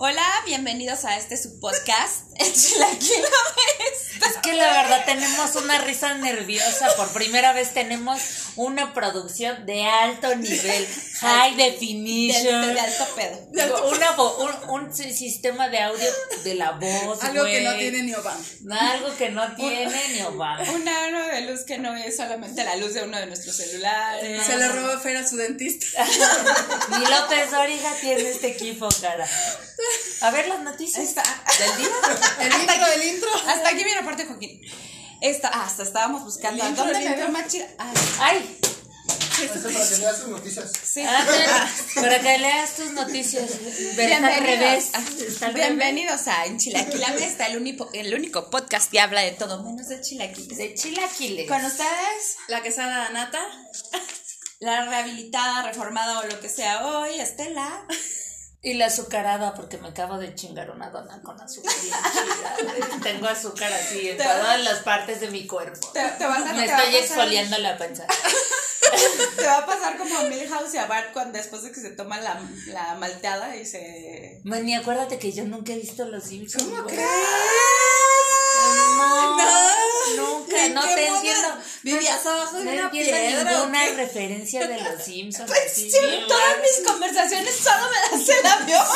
Hola, bienvenidos a este su podcast, Es que la verdad tenemos una risa nerviosa. Por primera vez tenemos una producción de alto nivel, high definition. de, de alto pedo. Digo, una un, un si- sistema de audio de la voz. Algo que no tiene ni Obama. Algo que no tiene ni Obama. Un aro de luz que no es solamente la luz de uno de nuestros celulares. Se le robó Fer a su dentista. Ni López Dóriga tiene este equipo, cara. A ver las noticias Está- del día. El intro del intro. Hasta aquí viene parte, Joaquín. Esta, ah, hasta estábamos buscando. Intro, ¿Dónde el me veo más chida? Ay, Ay, Esto para que leas sus noticias. sí. para que leas tus noticias. Está al revés. Está. Bienvenidos a Enchilaquila Mesta, el único, el único podcast que habla de todo menos de chilaquiles. De chilaquiles. Con ustedes, La quesada nata. la rehabilitada, reformada o lo que sea hoy, Estela. Y la azucarada, porque me acabo de chingar una dona con azúcar. bien chida. Tengo azúcar así en Te- todas las partes de mi cuerpo. Te, te vas a, Me va estoy pasar- exfoliando la panza. Te va a pasar como a Milhouse y a Bart cuando después de que se toma la, la malteada y se... Mani, acuérdate que yo nunca he visto los Simpsons. ¿Cómo crees? No, No. nunca, ¿En no te entiendo. vivías abajo de No una entiendo piedra, ninguna referencia de los Simpsons. Pues sí, todas mis conversaciones solo me das el avión.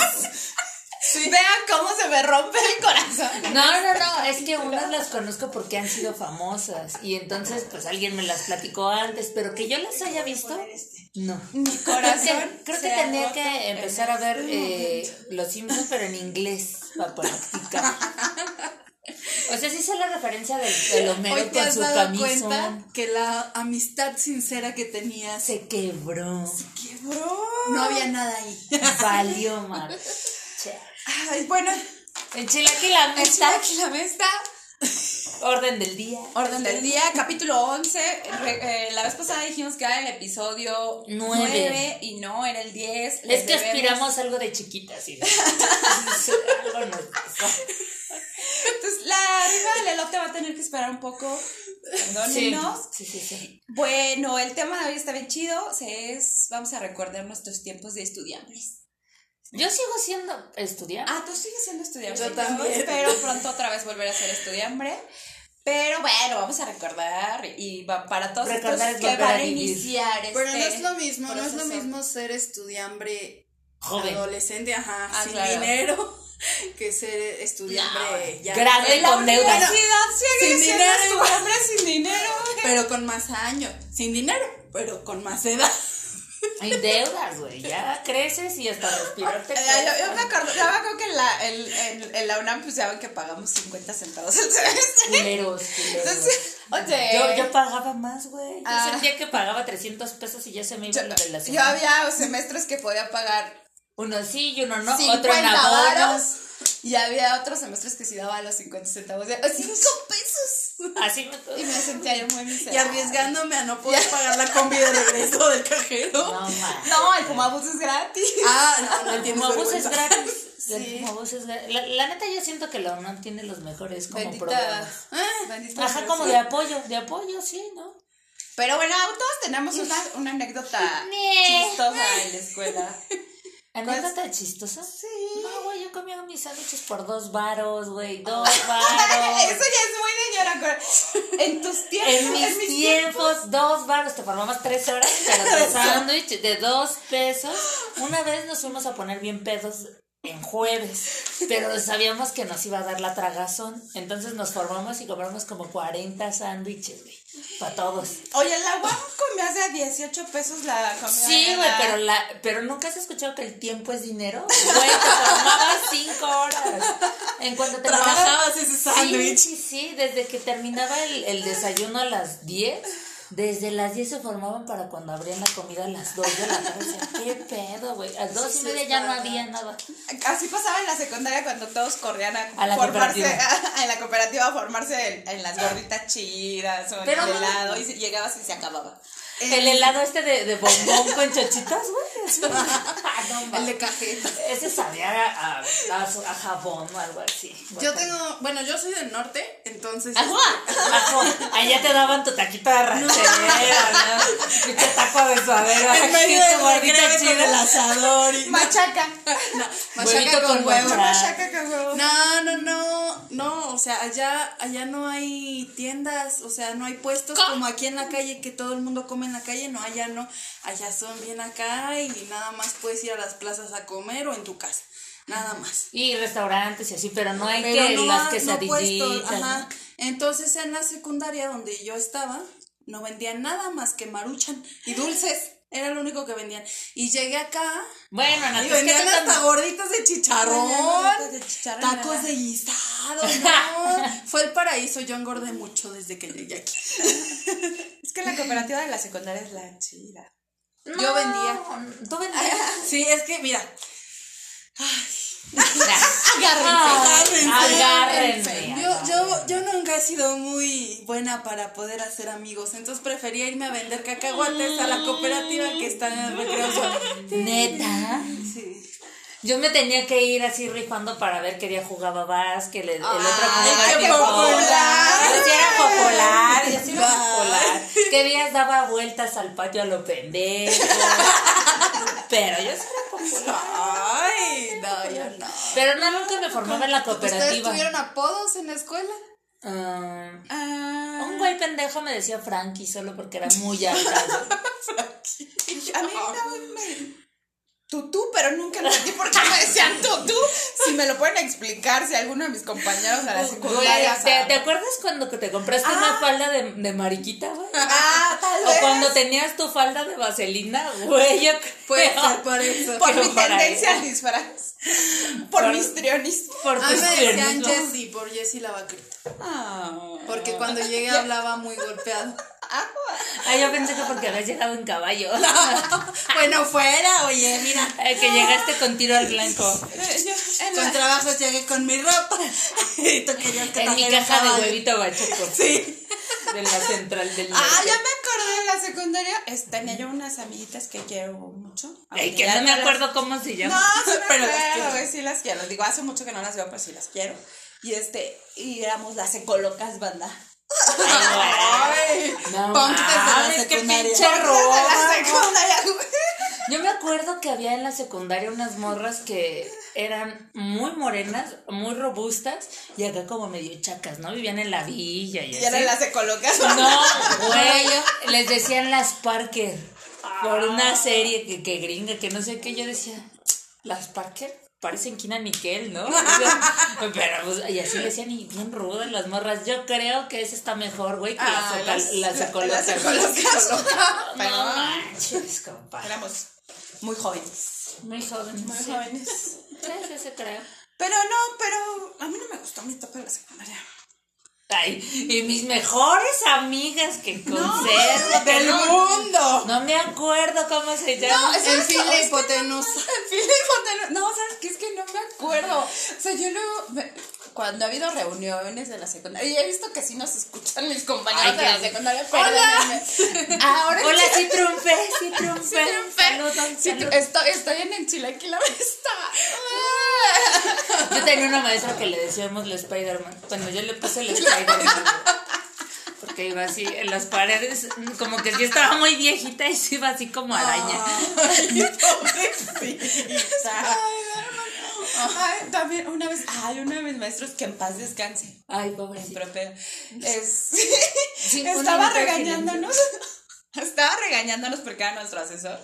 Vean cómo se me rompe el corazón. No, no, no, es que unas las conozco porque han sido famosas y entonces pues alguien me las platicó antes, pero que yo las haya visto, no. Mi Creo corazón. que, creo que se tendría agota que empezar a ver este eh, Los Simpsons, pero en inglés, para practicar. O sea, sí sé la referencia del, del Homero Hoy te con has su dado cuenta camisón. que la amistad sincera que tenías Se quebró. ¡Quebró! no había nada ahí. Valió mal. Ay, bueno, En Chilaquila me está. Orden del día. Orden del día, capítulo 11. Re- eh, la vez pasada dijimos que era el episodio Nueve. 9 y no, era el 10. Les Es que debemos- aspiramos algo de chiquitas. ¿sí? algo nos pasó. Entonces, la arriba del elote va a tener que esperar un poco. Perdónenos. Sí, sí, sí. Bueno, el tema de hoy está bien chido. Es, vamos a recordar nuestros tiempos de estudiantes. Yo sigo siendo estudiante. Ah, tú sigues siendo estudiante. Yo también. espero pronto otra vez volver a ser estudiante. Pero bueno, vamos a recordar y va para todos Recordar estos que van a iniciar Pero no este es lo mismo, no es lo mismo ser estudiante Joven. adolescente, ajá, Ah, sin claro. dinero, que ser estudiante ya. Grande En la con sigue Sin dinero sin dinero. Pero con más años, sin dinero, pero con más edad. Hay deudas, güey. Ya creces y hasta respirarte. Yo, yo me acuerdo, yo me acuerdo que en la, en, en, en la UNAM pues ya que pagamos 50 centavos el semestre. Culeros, culeros. Entonces, oye, Yo, yo pagaba más, güey. Yo Ah. sentía que pagaba 300 pesos y ya se me iba yo, la yo semana. había semestres que podía pagar Uno sí y uno no. 50 Otro en abonos. Y había otros semestres que sí daba los 50 centavos. De, 5 pesos. Así me Y me sentía yo muy Y miserable. arriesgándome a no poder pagar la combi de regreso del cajero. No. No, el Pumabus es gratis. Ah, no, no El Pumabús es gratis. El Sí. Es gratis. La, la neta, yo siento que la UNAM tiene los mejores como Bendita. programas. Ah, bendita Ajá, como de apoyo, de apoyo, sí, ¿no? Pero bueno, todos tenemos una, una anécdota chistosa en la escuela. ¿Anécdota chistosa? Sí. No, comía mis sándwiches por dos varos, güey, dos Eso varos. ya es muy de cor- En tus tiempos. En mis mis tiempos, dos varos, te formamos tres horas, pero tu sándwich de dos pesos. Una vez nos fuimos a poner bien pedos en jueves, pero sabíamos que nos iba a dar la tragazón, entonces nos formamos y compramos como 40 sándwiches, güey, para todos. Oye, la UAM comías de a 18 pesos la comida. Sí, güey, la- pero, la, pero nunca has escuchado que el tiempo es dinero. Güey, te formabas cinco horas. En cuanto terminaba. Trabajabas ese Sí, sándwich. sí, sí, desde que terminaba el, el desayuno a las 10, desde las 10 se formaban para cuando abrían la comida a las 2 de la tarde. ¿Qué pedo, güey? A las 2 y media ya no había nada. Así pasaba en la secundaria cuando todos corrían a, A la formarse cooperativa. en la cooperativa a formarse en, en las gorditas chidas o en Pero el no- helado y llegabas y se acababa. El helado este de, de bombón con chochitas, güey. no, El de cajeta. Ese sabía a, a, a- a jabón o algo así. Yo tengo, bueno, yo soy del norte, entonces. Ajá. Allá te daban tu taquito de ranchera, ¿no? Pinche taco de suadero. En medio tu del gordita recreo con chida. el asador y. Machaca. No, machaca con con huevo. Machaca con huevo. No, no, no, no, o sea, allá, allá no hay tiendas, o sea, no hay puestos como aquí en la calle que todo el mundo come en la calle, no, allá no, allá son bien acá y nada más puedes ir a las plazas a comer o en tu casa, nada más. Y restaurantes y así, pero no hay Pero que no, las. Entonces en la secundaria donde yo estaba, no vendían nada más que maruchan y dulces. Era lo único que vendían. Y llegué acá Bueno, Ana, y vendían hasta gorditas de chicharrón. De chicharrón, Tacos ¿verdad? de guisado, no. Fue el paraíso, yo engordé mucho desde que llegué aquí. Es que la cooperativa de la secundaria es la chida. Yo No, vendía. ¿Tú vendías? Sí, es que mira, Agárrense. Agárrense. Agárrense. yo, yo, yo nunca he sido muy buena para poder hacer amigos, entonces prefería irme a vender cacahuates a la cooperativa que está en el recreo. Neta. Sí. Yo me tenía que ir así rifando para ver qué día jugaba básquet, el, el otro Ay, jugaba popular. Yo sí era popular, yo sí era popular. ¿Qué días daba vueltas al patio a lo pendejo? Pero yo sí era popular. No, yo no. Pero no, nunca me formaba en la ¿Ustedes cooperativa. tuvieron apodos en la escuela? Ah, Ah, un güey pendejo me decía Frankie solo porque era muy alta. a mí no me... Tutú, pero nunca entendí por qué me decían tutú. Si me lo pueden explicar, si alguno de mis compañeros a la secundaria ¿te, te acuerdas cuando que te compraste una falda de, de mariquita, güey? Ah, tal O vez. cuando tenías tu falda de vaselina, güey, yo Puede ser por eso. Por mi Por ahí. tendencia al disfraz. Por, Por- mis trionismos. Por A tus mí me decían. Jessie por Jessie la vaquerita. Ah. Porque cuando llegué hablaba muy golpeado. Ah, yo pensé que porque habías llegado en caballo. bueno, fuera, oye, mira. Eh, que llegaste con tiro al blanco. Eh, yo- Con la- trabajo llegué con mi ropa. y tú querías que En mi caja de huevito bachoco. Sí. De la central del Ah, norte. ya me acordé en la secundaria. es- tenía yo unas amiguitas que quiero mucho. Ay, que no me las- acuerdo cómo se No, llama. sí me Pero las acuerdo, güey, sí las quiero. Digo, hace mucho que no las veo, pero sí las quiero. Y este, y éramos las ecolocas banda. Ay, No punk desde la secundaria. pinche la secundaria, güey. Yo me acuerdo que había en la secundaria unas morras que eran muy morenas, muy robustas y acá como medio chacas, ¿no? Vivían en la villa y Y así. eran las ecolocas No, güey, les decían las Parker por una serie que, que gringa, que no sé qué. Yo decía, las Parker parecen Kina Nickel, ¿no? Pero, pues, y así decían, y bien rudas las morras. Yo creo que esa está mejor, güey, que Ah, las, las- las, las. No Pero- manches, compa. Éramos muy jóvenes. Muy jóvenes. Muy jóvenes. Sí, sí, sí, creo. Pero no, pero a mí no me gustó mi etapa de la secundaria. Ay, y mis mejores amigas que conservo. que Del no, mundo. no me acuerdo cómo se llama. es- En ¿sabes fin, qué? la Es que hipotenusa. El Philip Botero- No, ¿sabes qué? Es que no me acuerdo. O sea, yo luego, cuando ha habido reuniones de la secundaria, y he visto que sí nos escuchan mis compañeros Ay, de la secundaria, perdónenme. Ahora Hola, sí- triunfé, sí triunfé. Sí, triunfé. Saludos, Sí, saludos. estoy, estoy en el chilaquil la vista. Yo tenía una maestra que le decíamos la Spider-Man. Bueno, yo le puse el Spider-Man. Porque iba así en las paredes, como que sí estaba muy viejita y se iba así como araña. Ay, pobrecita. Ay, también una vez, ay, uno de mis maestros que en paz descanse. Ay, pero, es, Sí, estaba regañándonos. Estaba regañándonos porque era nuestro asesor.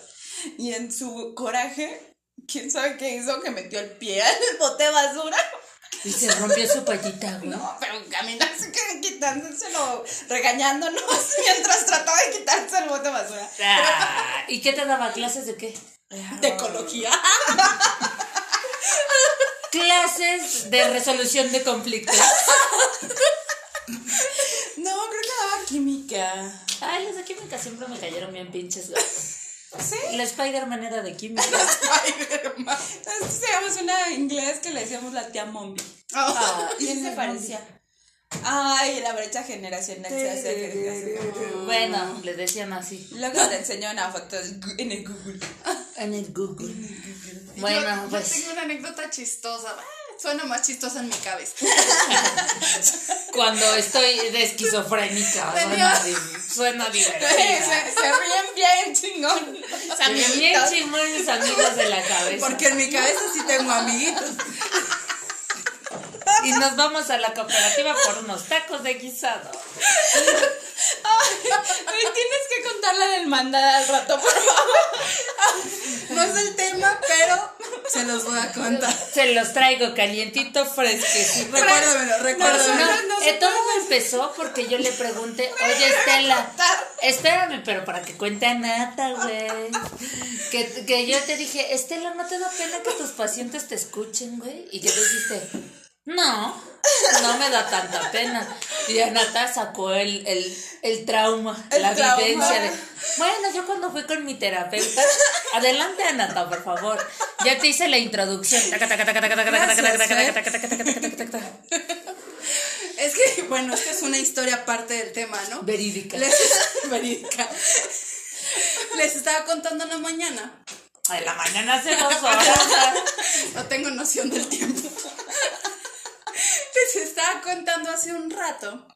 Y en su coraje, quién sabe qué hizo, que metió el pie al bote de basura. Y se rompió su payita, güey. No, pero caminando así que quitándoselo, regañándonos mientras trataba de quitarse el bote de basura. Ah, ¿Y qué te daba? ¿Clases de qué? De ecología. Clases de resolución de conflictos. No, creo que daba química. Ay, los de química siempre me cayeron bien pinches. ¿Sí? La Spider-Man era de química. Nosotros teníamos una inglés que le decíamos la tía Mombi. Ah, ¿Y él se parecía? Ay, la brecha generacional se hace. Bueno, le decían así. Luego te enseño una foto en el Google. En el Google. Bueno, yo, yo pues. tengo una anécdota chistosa. Ah, Suena más chistosa en mi cabeza. Cuando estoy de esquizofrénica, suena, di- suena se, divertida. se ríen bien chingón. Se me bien chingón mis amigos de la cabeza. Porque en mi cabeza sí tengo amiguitos. Y nos vamos a la cooperativa por unos tacos de guisado. Ay, tienes que contar la del mandada al rato, por favor. No es el tema, pero se los voy a contar. Se los traigo calientito, fresquecito. Recuérdamelo, recuérdamelo. No, eh, todo empezó porque yo le pregunté, oye Estela, espérame, pero para que cuente a Nata, güey. Que, que yo te dije, Estela, ¿no te da pena que tus pacientes te escuchen, güey? Y yo le dijiste, no, no me da tanta pena. Y Anata sacó el, el, el trauma, la vivencia de. Bueno, yo cuando fui con mi terapeuta. Adelante, Anata, por favor. Ya te hice la introducción. ¿eh? Es que, bueno, esta es una historia aparte del tema, ¿no? Verídica. Verídica. Les estaba contando en la mañana. En la mañana hace dos horas. ¿eh? No tengo noción del tiempo. Les estaba contando hace un rato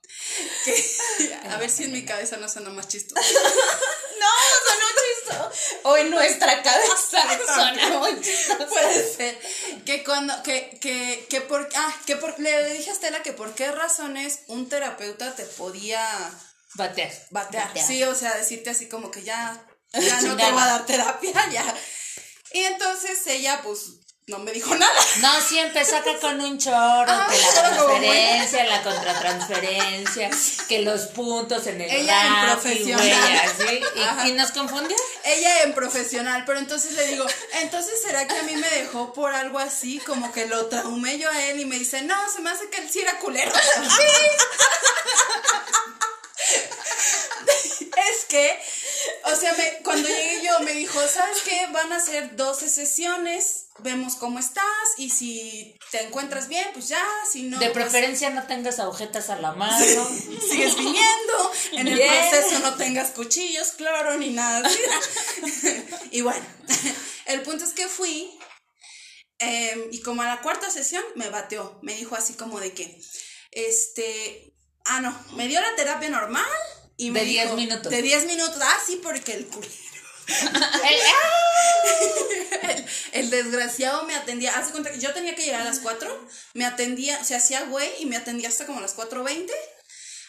que. A ver si en mi cabeza no suena más chistoso. No, sonó chistoso. O en nuestra cabeza sonó muy chistoso. Puede ser. Que cuando. Que, que, que por. Ah, que por. Le dije a Estela que por qué razones un terapeuta te podía Batear. batear. Batear. Sí, o sea, decirte así como que ya. Ya no te va a dar terapia, ya. Y entonces ella, pues. No me dijo nada. No, sí empezó acá con un chorro, Ah, que la transferencia, la contratransferencia, que los puntos en el Ella en profesional. Y, y nos confundió. Ella en profesional, pero entonces le digo, entonces será que a mí me dejó por algo así, como que lo traumé yo a él y me dice, no, se me hace que él sí era culero. es que, o sea, me- cuando llegué yo me dijo, ¿sabes qué? Van a ser 12 sesiones, vemos cómo estás y si te encuentras bien, pues ya, si no... De pues, preferencia no tengas agujetas a la mano. sigues viniendo, en el proceso no tengas cuchillos, cloro, ni nada. y bueno, el punto es que fui eh, y como a la cuarta sesión me bateó, me dijo así como de que, este, ah, no, me dio la terapia normal. Y me De 10 dijo, minutos. De 10 minutos, ah, sí, porque el. El- ¡ah! El, el desgraciado me atendía, hace cuenta que yo tenía que llegar a las 4, me atendía, se hacía güey y me atendía hasta como las 4.20.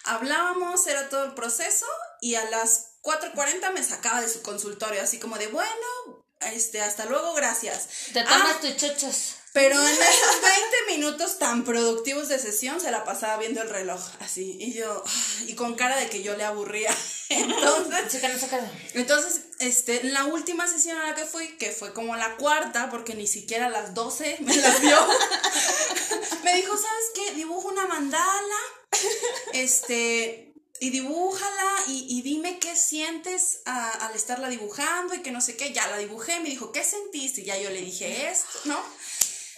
Hablábamos, era todo el proceso y a las 4.40 me sacaba de su consultorio, así como de, bueno, este, hasta luego, gracias. Te Ah, tomas tus chochas. Pero en esos 20 minutos tan productivos de sesión se la pasaba viendo el reloj, así, y yo, y con cara de que yo le aburría. Entonces, Chécalo, chécalo. entonces, este, en la última sesión a la que fui, que fue como la cuarta, porque ni siquiera a las 12 me las dio, me dijo, ¿sabes qué? Dibuja una mandala, este, y dibújala y, y dime qué sientes a- al estarla dibujando y que no sé qué. Ya la dibujé, me dijo, ¿qué sentiste? Y ya yo le dije esto, ¿no?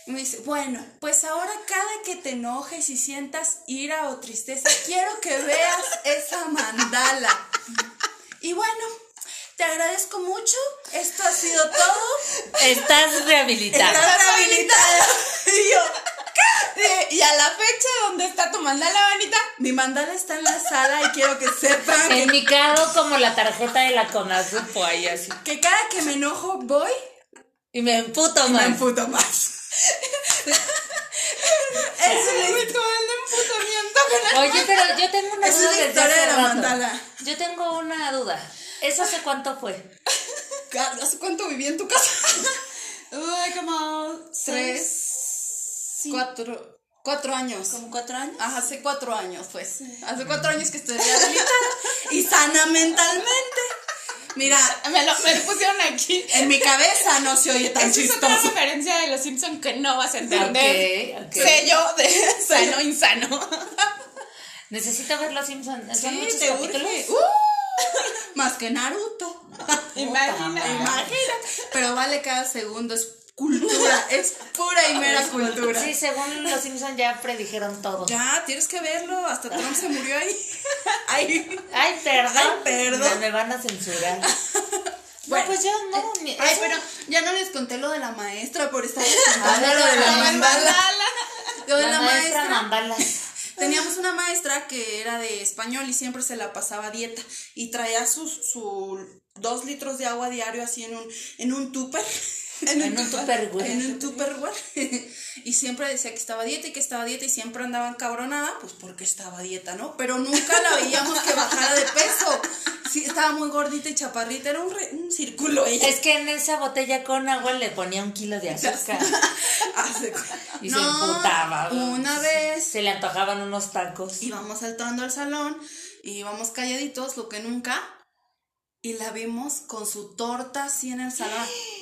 Me dice, bueno, pues ahora cada que te enojes y sientas ira o tristeza, quiero que veas esa mandala. Y bueno, te agradezco mucho. Esto ha sido todo. Estás rehabilitada. Estás rehabilitada. Y yo, y a la fecha, ¿dónde está tu mandala, Vanita? mi mandala está en la sala y quiero que sepan En que, mi caso, como la tarjeta de la Conasupo ahí así. que cada que me enojo voy Y me emputo y me más. emputo más. Es un ritual de emputamiento con el- Oye, pero yo tengo una Esa es duda la historia de la mandala. Yo tengo una duda. ¿Eso hace cuánto fue? ¿Hace cuánto viví en tu casa? Uy, como Tres, cuatro, cuatro años. ¿Como cuatro años? Ajá, hace cuatro años, pues. Hace cuatro años que estoy rehabilitada y sana mentalmente. Mira, Me lo, me lo pusieron aquí. en mi cabeza no se oye tan Esa es otra chistoso. referencia de los Simpsons que no vas a entender. Ok, ok. Sello de sano insano. Necesito ver los Simpsons. Son Sí, muchos te capítulos. urge. ¡Uh! más que Naruto. Imagina. Imagina. Pero vale cada segundo, es cultura, es pura y mera cultura. Sí, según los Simpsons ya predijeron todo. Ya, tienes que verlo, hasta Trump se murió ahí. Ay. Ay, perdón. Ay, perdón. Me, me van a censurar. No, pues yo no. ni- Ay, eso- pero ya no les conté lo de la maestra por estar contando lo de la mandala. Lo de la la maestra maestra. Teníamos una maestra que era de español y siempre se la pasaba dieta y traía sus su dos litros de agua diario así en un en un tupper. En un tupperware. En un tupperware. y siempre decía que estaba a dieta y que estaba dieta y siempre andaba encabronada, pues porque estaba dieta, ¿no? Pero nunca la veíamos que bajara de peso. Sí, estaba muy gordita y chaparrita, era un, re- un círculo ella. Es que en esa botella con agua le ponía un kilo de azúcar. Y se No, emputaba. güey. Una vez Se le antojaban unos tacos. íbamos saltando al salón y íbamos calladitos, lo que nunca, y la vimos con su torta así en el salón.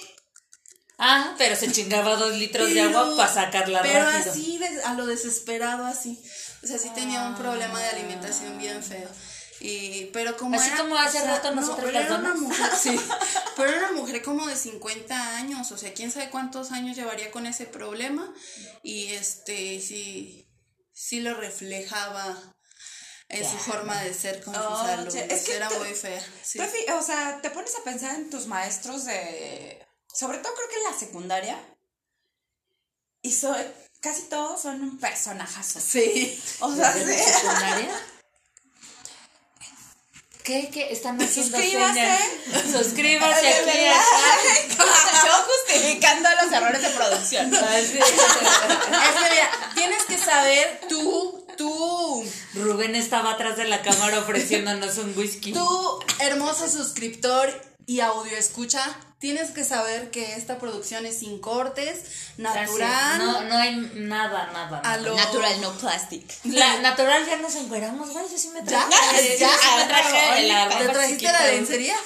Ah, pero se chingaba dos litros de agua para sacarla pero rápido. así, a lo desesperado, así. O sea, sí tenía un problema de alimentación bien feo. Y, pero como Así era- como hace o sea, rato nosotros pero las era una mujer, sí, pero era una mujer como de 50 años, o sea, quién sabe cuántos años llevaría con ese problema y este sí sí lo reflejaba en su forma de ser con Oh, sus alumnos. es que era te- muy fea. sí. O sea, te pones a pensar en tus maestros de. Sobre todo creo que en la secundaria. Y so- casi todos son un personajazo. Sí. O sea, ¿Desde sí. la secundaria? ¿Qué? ¿Qué? Están haciendo Suscríbase. señas. Suscríbase De aquí. Yo justificando los errores de producción. Así. Es que mira, tienes que saber tú, tú, Rubén estaba atrás de la cámara ofreciéndonos un whisky. tú, hermoso suscriptor y audio escucha, tienes que saber que esta producción es sin cortes, natural. No, no hay nada, nada. A nada. lo- Natural, no plastic. La, natural ya nos encueramos, güey. Yo sí me Ya, traje. ya, sí me traje la ¿Te trajiste chiquita. la lencería?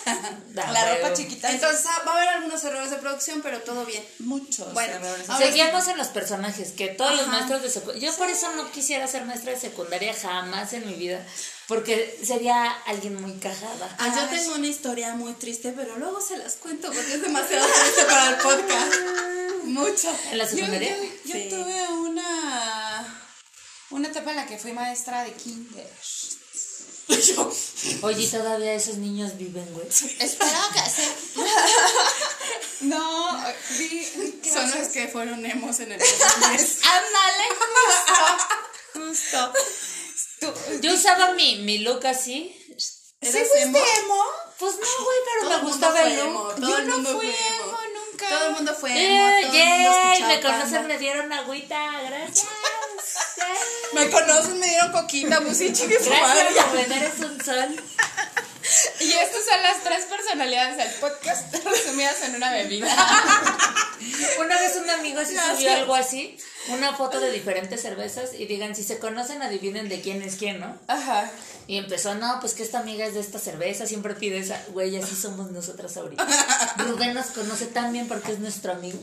La ropa chiquita. Entonces ah, va a haber algunos errores de producción, pero todo bien. muchos. Bueno, sí. Seguíamos en los personajes, que todos los maestros de secundaria. Yo por eso no quisiera ser maestra de secundaria jamás en mi vida, porque sería alguien muy cagada. Ah, yo tengo una historia muy triste, pero luego se las cuento porque es demasiado triste para el podcast. Mucho. ¿En la secundaria? yo- yo Sí. tuve una. Una etapa en la que fui maestra de kinder. Oye, ¿y todavía esos niños viven, güey. Espero que sí. No, vi. Son los que fueron emos en el 2010. Ándale, justo. Justo. Tú- Yo usaba mi, mi look así. ¿Sí ¿Eras fuiste emo? emo? Pues no, güey, pero Todo me gustaba el emo, look. Todo Yo el no fui emo. emo nunca. Todo el mundo fue emo. Eh, todo el mundo yay, escuchaba me conocen, me dieron agüita, gracias. Me conocen, me dieron coquita, pues sí, chingue su madre. Gracias, eres un sol. Y estas son las tres personalidades del podcast resumidas en una bebida. Una vez un amigo sí Gracias. subió algo así, una foto de diferentes cervezas y digan, si se conocen, adivinen de quién es quién, ¿no? Ajá. Y empezó, no, pues que esta amiga es de esta cerveza, siempre pide esa. Güey, así somos nosotras ahorita. Rubén nos conoce tan bien porque es nuestro amigo.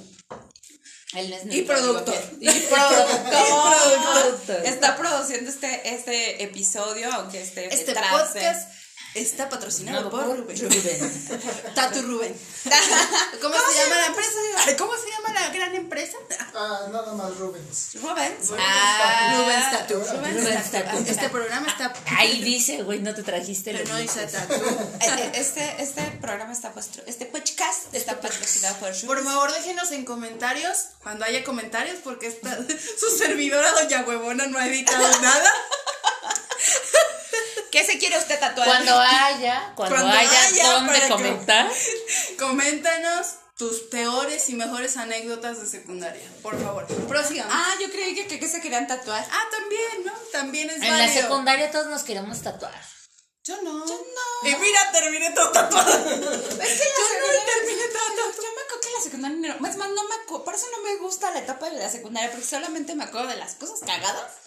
Él es Y nuestro productor. amigo, Y productor. productor. Está produciendo este, este episodio, aunque esté Este de- podcast está patrocinado No, por por Rubén. Rubén. Tatu Rubén. ¿Cómo, se llama la empresa? ¿Cómo se llama la gran empresa? Ah, nada más Rubens. Rubens. Rubens Ah, Rubens Tatu. Rubens Rubens Tatu. Tatu. Este programa está. Ahí dice, güey, no te trajiste Pero no dice. Tatu. Eh, Este, este programa está puesto, este podcast está patrocinado por Por favor, déjenos en comentarios, cuando haya comentarios, porque esta, su servidora, Doña Huevona, no ha editado nada. ¿Qué se quiere usted tatuar? Cuando haya, cuando, Cuando haya, haya, donde comentar. Coméntanos tus peores y mejores anécdotas de secundaria, por favor. Prosigamos. Ah, Ah, yo creí que, que, que se querían tatuar. también, ¿no? También es En la secundaria todos nos queremos tatuar. Yo no. Yo no. Y mira, terminé todo tatuado. Es que la Yo no terminé todo Yo me acuerdo que la secundaria no. Es más, no me acuerdo. Por eso no me gusta la etapa de la secundaria, porque solamente me acuerdo de las cosas cagadas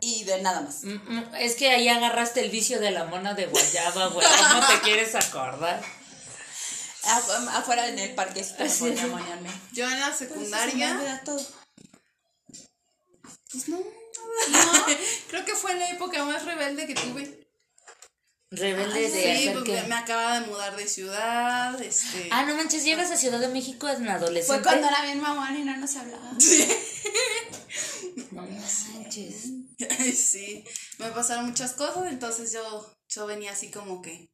y de nada más. Mm, mm, Es que ahí agarraste el vicio de la mona de guayaba, güey. ¿Cómo te quieres acordar? Afu- Afuera en el Sí. moñarme. Yo en la Pues, secundaria. olvida todo. Pues no. Creo que fue la época más rebelde que tuve. Rebelde de Sí, pues que. me acababa de mudar de ciudad, este. Ah, no manches, llegas a Ciudad de México en adolescente. Fue cuando era bien mamón y no nos hablaba. No manches. Ay, sí, me pasaron muchas cosas, entonces yo, yo venía así como que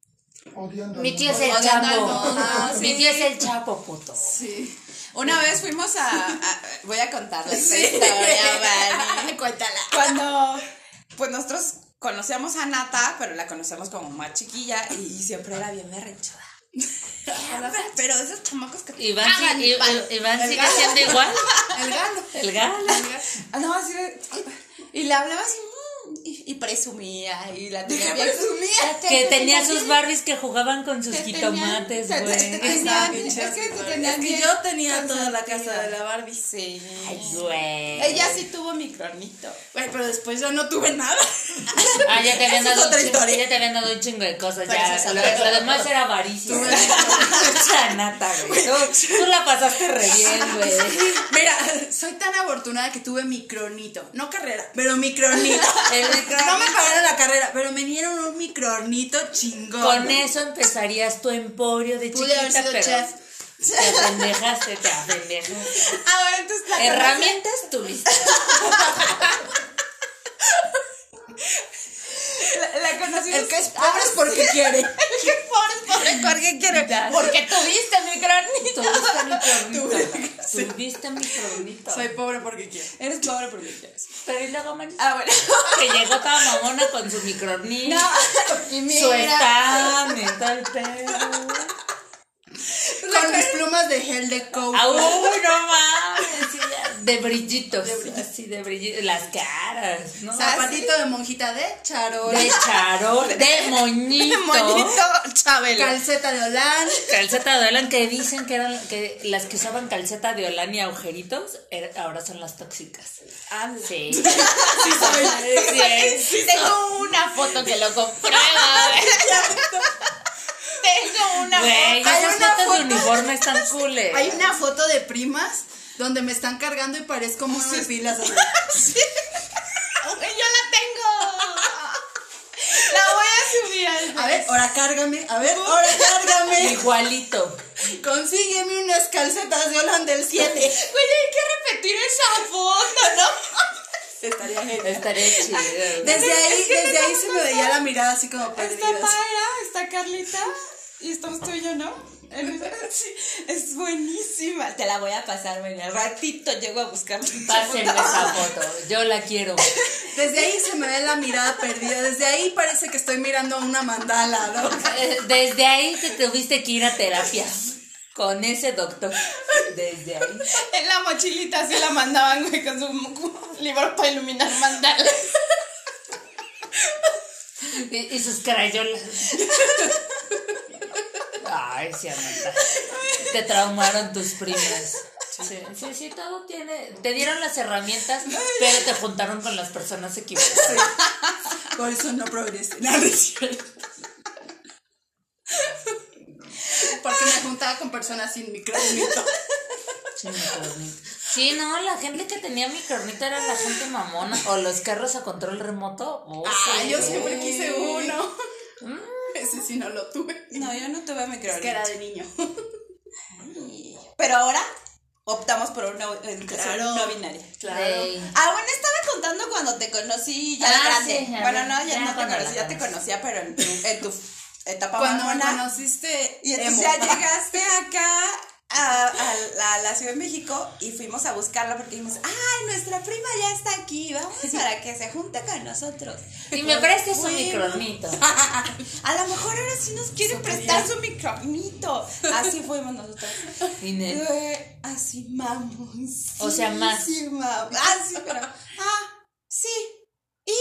Odiando. Mi tío es el chapo. Ah, Mi tío es el chapo, puto. Sí. Una vez fuimos a, a- voy a contarles esta Sí. historia, Vani. Cuéntala. Cuando, pues nosotros conocíamos a Nata, pero la conocíamos como más chiquilla y siempre era bien berrinchuda. Pero esos chamacos que te Iván, sí- cagan el palo. I- Iván El sigue galo. siendo igual. El galo. El galo. Ah, No, así de- Y le hablaba así, y, y presumía, y la tenía bien presumía? Que tenía sus Barbies que jugaban con sus Te jitomates, tenían- te- te- güey. es que yo tenía toda la casa de la Barbie. Sí. Ay, güey. Ella sí tuvo micronito. Güey, pero después ya no tuve nada. Ah, ya te habían dado un otra chingo, historia. ya te habían dado un chingo de cosas. Ya, lo, demás era avaricia. Tuve- Mucha nata, güey. Tú, tú la pasaste re bien, güey. Mira, soy tan afortunada que tuve micronito. No carrera, pero micronito. El micronito. No me pagaron la carrera, pero me dieron un micronito chingón. Con eso empezarías tu emporio de Pude haber chiquita, sido pero chef. te apendejaste, te apendejaste. Ah, bueno, entonces la Herramientas tuviste. La, la conocimos. El que es pobre es porque quiere. El que es pobre es porque quiere. Porque tuviste micronito. Tuviste mi cronito. Tuviste mi cronito. Soy pobre porque quiere. Eres pobre porque quieres. Pero y luego, man, Ah, bueno. que llegó toda mamona con su micronito. No. Y Su mira. todo el pedo. Con mis plumas de gel de coco. Ah, no mames. Sí, ya, De brillitos. Así de brillitos. Las caras, ¿no? Zapatito de monjita de charol. De charol, de moñito. Moñito Chabelo. Calceta de Holán. Calceta de Olan que dicen que eran que las que usaban calceta de Olan y agujeritos era- ahora son las tóxicas. Ah, Sí. sí soy. Sí. Sí, tengo una foto que lo comprueba. tengo una Güey, Hay una fotos de foto- uniforme están cool. Hay una foto de primas donde me están cargando y parezco como de pilas. así. Yo la tengo. La voy a subir al A ver, ahora cárgame. A ver, ahora cárgame. Igualito. Consígueme unas calcetas de Holán del 7. Güey, hay que repetir esa foto, ¿no? Estaría genial. Estaría chido. Desde ahí, desde ahí se me veía la mirada así como Está perdida. así. Mayra, está Carlita y estamos tú y yo, ¿no? Sí, es buenísima. Te la voy a pasar, güey. Al ratito llego a buscar. Pásenme esa foto. Yo la quiero. Desde ahí se me ve la mirada perdida. Desde ahí parece que estoy mirando una mandala, ¿no? Desde ahí te tuviste que ir a terapia. Con ese doctor. Desde ahí. En la mochilita así la mandaban, güey, con su libro para iluminar mandalas. Y, y sus crayolas. Ay, sí, Amanda. Te traumaron tus primas. Sí, sí, sí, todo tiene. Te dieron las herramientas, pero te juntaron con las personas equivocadas. Por eso no progresé. No. Porque me juntaba con personas sin micronito. Sí, micronito. Sí, no, la gente que tenía micronito era la gente mamona. O los carros a control remoto. Uf, Ah, yo güey. siempre quise uno. Ese sí no lo tuve. No, yo no tuve Es micrófono. que era de niño. Pero ahora optamos por una educación Claro. no binaria. Ey. Ah, bueno, estaba contando cuando te conocí ya Ah, grande. sí, ya bueno, no, ya, Ya no te conocí, ya te conocí. conocía, pero en tu, en tu etapa Cuando me conociste, Y entonces emo. ya llegaste acá a, a la, a la Ciudad de México y fuimos a buscarla porque dijimos, ay, nuestra prima ya está aquí, vamos para que se junte con nosotros. Y me prestes Bueno. micronito. A lo mejor ahora sí nos quiere prestar su micronito. Así fuimos nosotros. Así mamos. O sea, más. Sí, Ah, sí, pero. Ah, sí. Y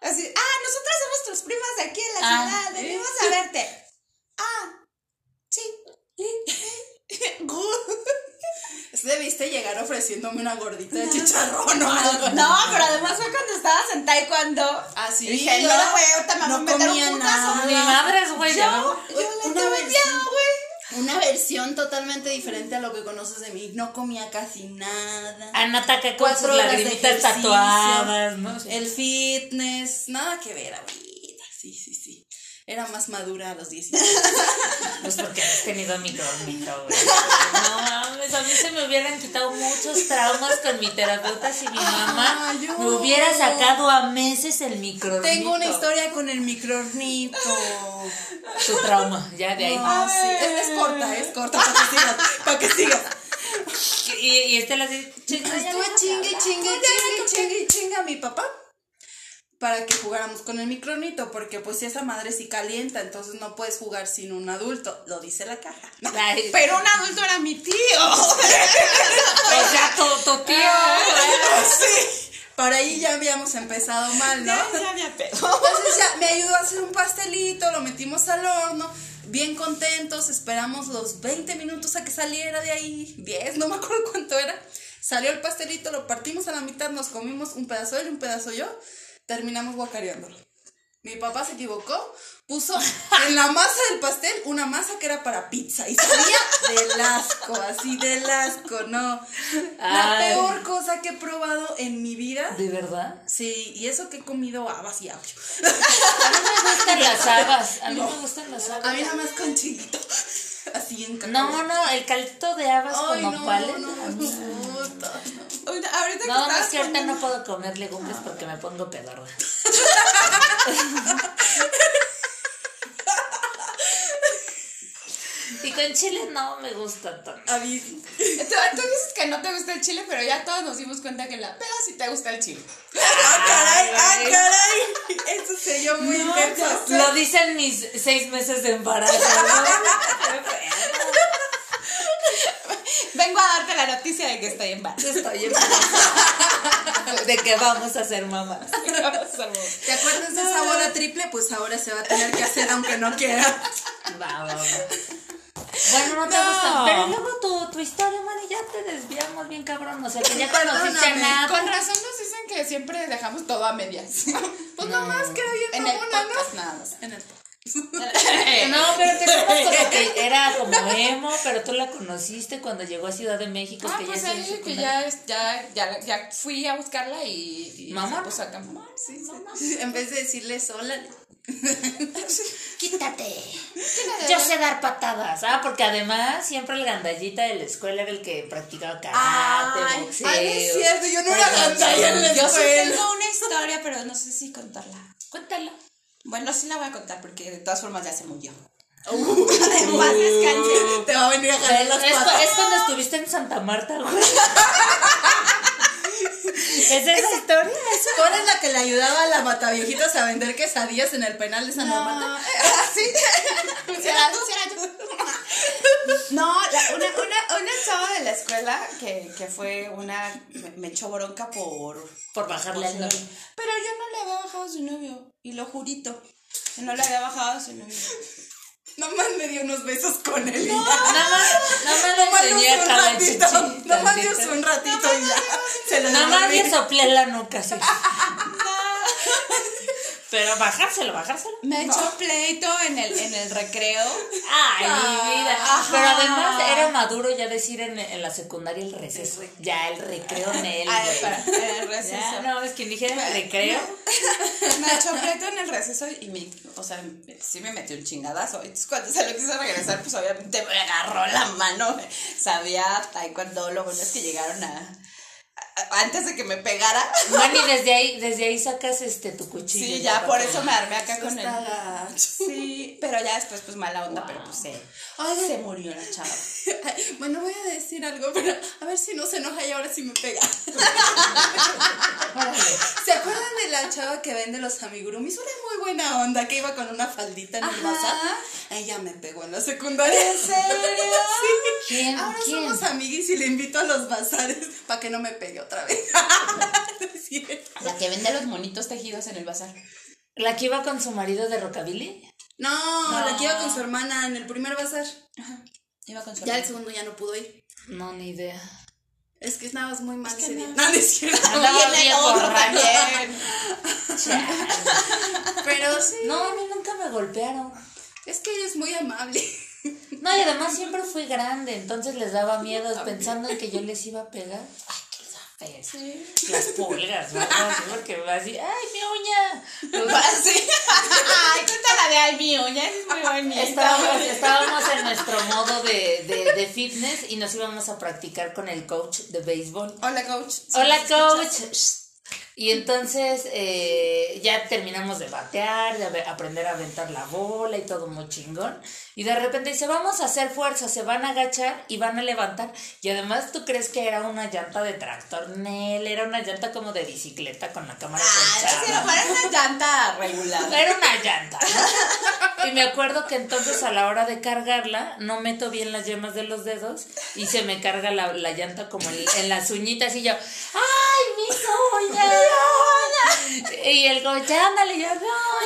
así, ah, nosotras somos tus primas de aquí en la Ah, ciudad. Venimos a verte. Ah, sí. Debiste llegar ofreciéndome una gordita de chicharrón o algo. No, pero además fue cuando estabas en taekwondo. Ah, sí, Y dije, yo no, güey, ahorita me no meter un comía putazo. nada. Mi madre es güey. Yo, yo le Una versión. güey. Una versión totalmente diferente a lo que conoces de mí. No comía casi nada. Anataca con sus Cuatro horas de lagrimitas tatuadas, ¿no? El fitness, nada que ver ahorita. Sí, sí, sí. Era más madura a los 18. Pues porque has tenido microornito, güey. No mames, a mí se me hubieran quitado muchos traumas con mi terapeuta si mi mamá Ah, yo. me hubiera sacado a meses el microornito. Tengo una historia con el microornito. Tu trauma, ya de ahí. Ah, sí. Es, es corta, es corta para que sigas. Para que sigas. Y, y este la dice, "Chinga, ya Estuve déjame chingue, hablar". chingue, chingue, chingue, chingue a mi papá para que jugáramos con el micronito, porque pues esa madre sí calienta, entonces no puedes jugar sin un adulto, lo dice la caja. Ay, Pero un adulto era mi tío. O sea, tu, tu tío. Sí. Por ahí ya habíamos empezado mal, ¿no? Ya, ya había pedo. Entonces ya me ayudó a hacer un pastelito, lo metimos al horno, bien contentos, esperamos los 20 minutos a que saliera de ahí, 10, no me acuerdo cuánto era. Salió el pastelito, lo partimos a la mitad, nos comimos un pedazo él y un pedazo yo, terminamos guacareándolo. Mi papá se equivocó, puso en la masa del pastel una masa que era para pizza y salía del asco, así del asco, no. La Ay. peor cosa que he probado en mi vida. ¿De verdad? Sí, y eso que he comido habas y audio. A mí me gustan las habas. A mí me gustan las habas. A mí nada más con chilito. Así en No, no, el caldito de habas Ay, con no, nopales. no, no, mí- puta, no. Ahorita ahorita que No, no, es que ahorita no puedo comer legumbres porque me pongo pedorra. Y con chile no me gusta tanto. A mí. Tú, tú dices que no te gusta el chile, pero ya todos nos dimos cuenta que en la peda sí te gusta el chile. ¡Ah, caray! ¡Ah, Ay. caray! Eso se yo muy intenso. Lo dicen mis seis meses de embarazo. ¿no? Vengo a darte la noticia de que estoy en bar. Estoy embarazada. De que vamos a ser mamás. ¿Te acuerdas de sabor a triple? Pues ahora se va a tener que hacer aunque no quiera. Va, va, va. Bueno, no te No. gustan. Pero luego tu, tu historia, man, y ya te desviamos bien cabrón. O sea, que ya conociste nada. Con razón nos dicen que siempre dejamos todo a medias. Pues nomás queda bien En el mamona, ¿no? nada más. En el podcast. No, pero que sepas como que era como emo, pero tú la conociste cuando llegó a Ciudad de México. Ah, que pues ya ahí que ya, ya, ya, ya fui a buscarla y, y Mamá. se puso acá. Mamá, sí, sí. En vez de decirle sola. Quítate. Yo sé dar patadas. Ah, porque además siempre el gandallita de la escuela era el que practicaba karate, Ay, boxeo. ay, es cierto, yo no era gandalla en la Yo sí escuela. tengo una historia, pero no sé si contarla. Cuéntala. Bueno, sí la voy a contar porque de todas formas ya se murió. Paz descanse. Te va a venir a jalar las Es, patas. es cuando estuviste en Santa Marta, güey. ¿Es esa historia? ¿Tú eres la que le ayudaba a la mataviejitas a vender quesadillas en el penal de Santa Marta? Ah, sí. Tú, era yo. No, la- una, una, una chava de la escuela que, que fue una. Me, me echó bronca por. Por bajarle al novio. Pero yo no le había bajado a su novio. Y lo jurito. Que no le había bajado a su novio. Nomás me dio unos besos con él ya. Nada más, nada más le Nomás enseñé un ratito. le tantito. usé un ratito y ya. Se lo Nada más le soplé la nuca, sí. Pero bajárselo, bajárselo. Me echó pleito en el, en el recreo. Ay, mi vida. Ajá. Pero además era maduro ya decir en, en la secundaria el receso. Ya el recreo en él, Ah, güey. espera, en el Ya, receso. no, es que dijera el recreo. Me echó pleito en el receso y me, o sea, sí me metió un chingadazo. Entonces cuando se lo quiso regresar, pues obviamente me agarró la mano. Sabía taekwondo, lo bueno es que llegaron a, a- antes de que me pegara. Bueno, y desde ahí, desde ahí sacas este tu cuchillo. Sí, ya por eso me armé acá con él. Gacho. Sí, pero ya después pues mala onda, pero pues se, Ay, se murió la chava. Bueno, voy a decir algo, pero a ver si no se enoja y ahora sí me pega. ¿Se acuerdan de la chava que vende los amigurumis? Una muy buena onda que iba con una faldita en el bazar. Ella me pegó en la secundaria. ¿En serio? Sí. ¿Quién? Ahora ¿Quién? somos amiguis y le invito a los bazares para que no me pegue otra vez. No es cierto. La que vende los monitos tejidos en el bazar. ¿La que iba con su marido de rockabilly? no, No. la que iba con su hermana en el primer bazar. Iba con su Ya el segundo ya no pudo ir. No, ni idea. Es que estabas muy mal Es que ese día. no. No, no es cierto. Andaba bien. Pero sí. No, a mí nunca me golpearon. Es que ella es muy amable. No, y además siempre fui grande, entonces les daba miedo pensando en que yo les iba a pegar. Sí. Las pulgas, ¿no? Así, Porque va así, ¡ay, mi uña! Sí. Ay, cuéntala de ay, mi uña, es muy bonita. Estábamos, estábamos en nuestro modo de, de, de fitness y nos íbamos a practicar con el coach de béisbol. Hola, coach. Hola, coach. Y entonces eh, ya terminamos de batear, de aprender a aventar la bola y todo muy chingón. Y de repente dice, vamos a hacer fuerza, se van a agachar y van a levantar. Y además tú crees que era una llanta de tractor, Nel, era una llanta como de bicicleta con la cámara Ah, era una llanta regular. Era una llanta. ¿no? Y me acuerdo que entonces a la hora de cargarla, no meto bien las yemas de los dedos y se me carga la, la llanta como en, en las uñitas y yo, ¡ay, mis uñas! Y el coche, ándale, yo, no,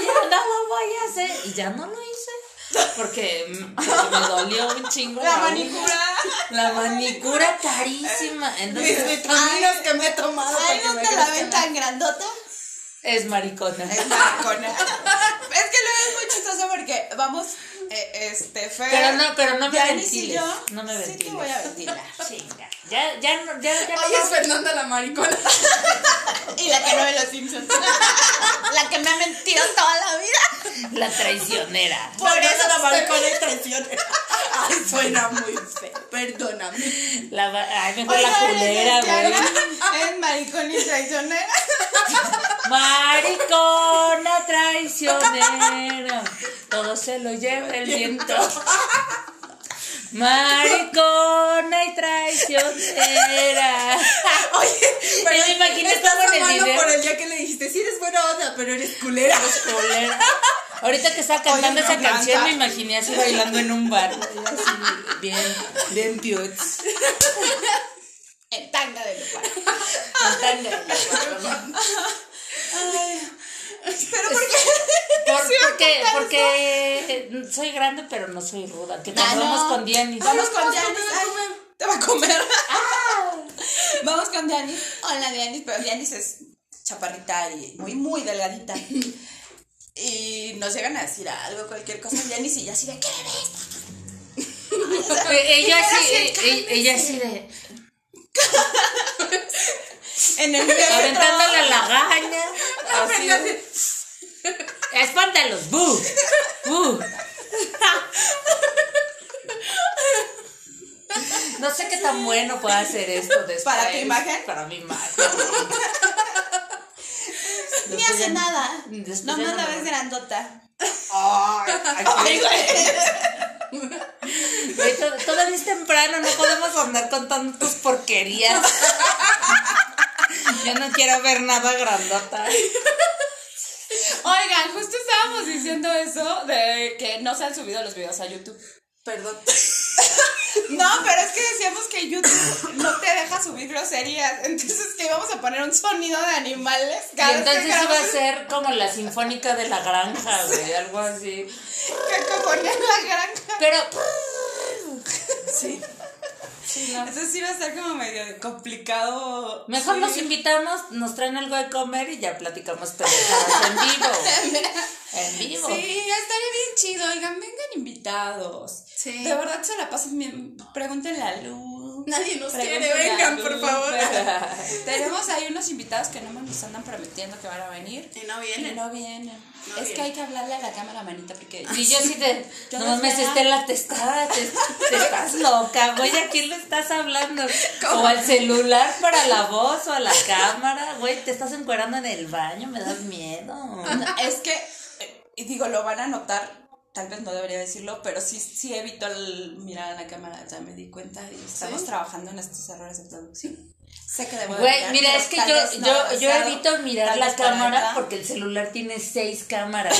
ya no lo voy a hacer. Y ya no lo hice. Porque, porque me dolió un chingo La manicura. La manicura carísima. Mis Entonces, vitaminas que me he tomado Ay, no te la ven tan grandota. es maricona. Es maricona. es que luego es muy chistoso porque vamos, eh, este, Fer. Pero no, pero no me Yanis y ventiles. yo, No me Sí te ventiles. voy a ventilar. Chinga. Ya, ya, no- ya, ya no Ella es Fernanda la maricona. Y la que no ve los Simpsons. la que me ha mentido toda la vida. La traicionera. Por eso la maricona es traicionera. Ay, suena muy feo. Perdóname. La, va- ay, mejor la Oigan, culera, es güey. Es maricón y traicionera. Maricona traicionera. Todo se lo lleva el viento. Maricona y traicionera. Oye, Pero me imaginé estás en el video. por el día que le dijiste, sí eres buena onda, pero eres culera. Culera. Ahorita que estaba cantando Oye, esa canción me imaginé así bailando en un bar. Así, bien, bien putes. En tanga de lupa. Pero ¿por qué? Por- Sí, porque, porque soy grande, pero no soy ruda. Que Ah, nos vamos con Dianis. Vamos con ¿cómo Dianis. te va a comer? Te va a comer. Vamos con Dianis. Hola, Dianis. Pero Dianis es chaparrita y muy, muy delgadita. Y nos llegan a decir algo, cualquier cosa. Dianis y ya así de, ¿qué ves? Ella así, así, eh, eh, ella así de En el metro. aventándole a la gaña. Así. Espántalos, bu, bu. No sé qué tan bueno puede hacer esto después. ¿Para tu imagen? Para mi imagen. Ni hace ya- nada. No no la ves grandota. Ay. Güey, Todavía es temprano, no podemos andar contando tus porquerías. Yo no quiero ver nada grandota. Oigan, justo estábamos diciendo eso de que no se han subido los videos a YouTube. Perdón. No, pero es que decíamos que YouTube no te deja subir groserías. Entonces que íbamos a poner un sonido de animales. Y vez entonces que iba a ser como la sinfónica de la granja, güey, algo así. que componer la granja. Pero. Sí. Entonces iba a ser como medio complicado. Mejor subir. invitamos, nos traen algo de comer y ya platicamos pendejadas en vivo. En vivo. Sí, estaría bien chido. Oigan, vengan invitados. Sí. De verdad se la pasan bien. Pregúntenle a Luz. Nadie nos quiere, vengan, por favor. Tenemos ahí unos invitados que no nos andan prometiendo que van a venir. Y no Y vienen. no vienen. No es que hay que hablarle a la cámara, manita, porque. Y yo sí Yo no les mames, veo. Estela, te, está, te, te estás loca, güey, ¿a quién le estás hablando? O al celular para la voz o a la cámara, güey, te estás encuerando en el baño, me das miedo. Es que, eh, y digo, lo van a notar, tal vez no debería decirlo, pero sí, sí evito el mirar a la cámara, ya me di cuenta y estamos ¿Sí? trabajando en estos errores de producción. Sé que debo Güey, mira, es que yo, no yo, yo evito mirar la cámara acá. porque el celular tiene seis cámaras.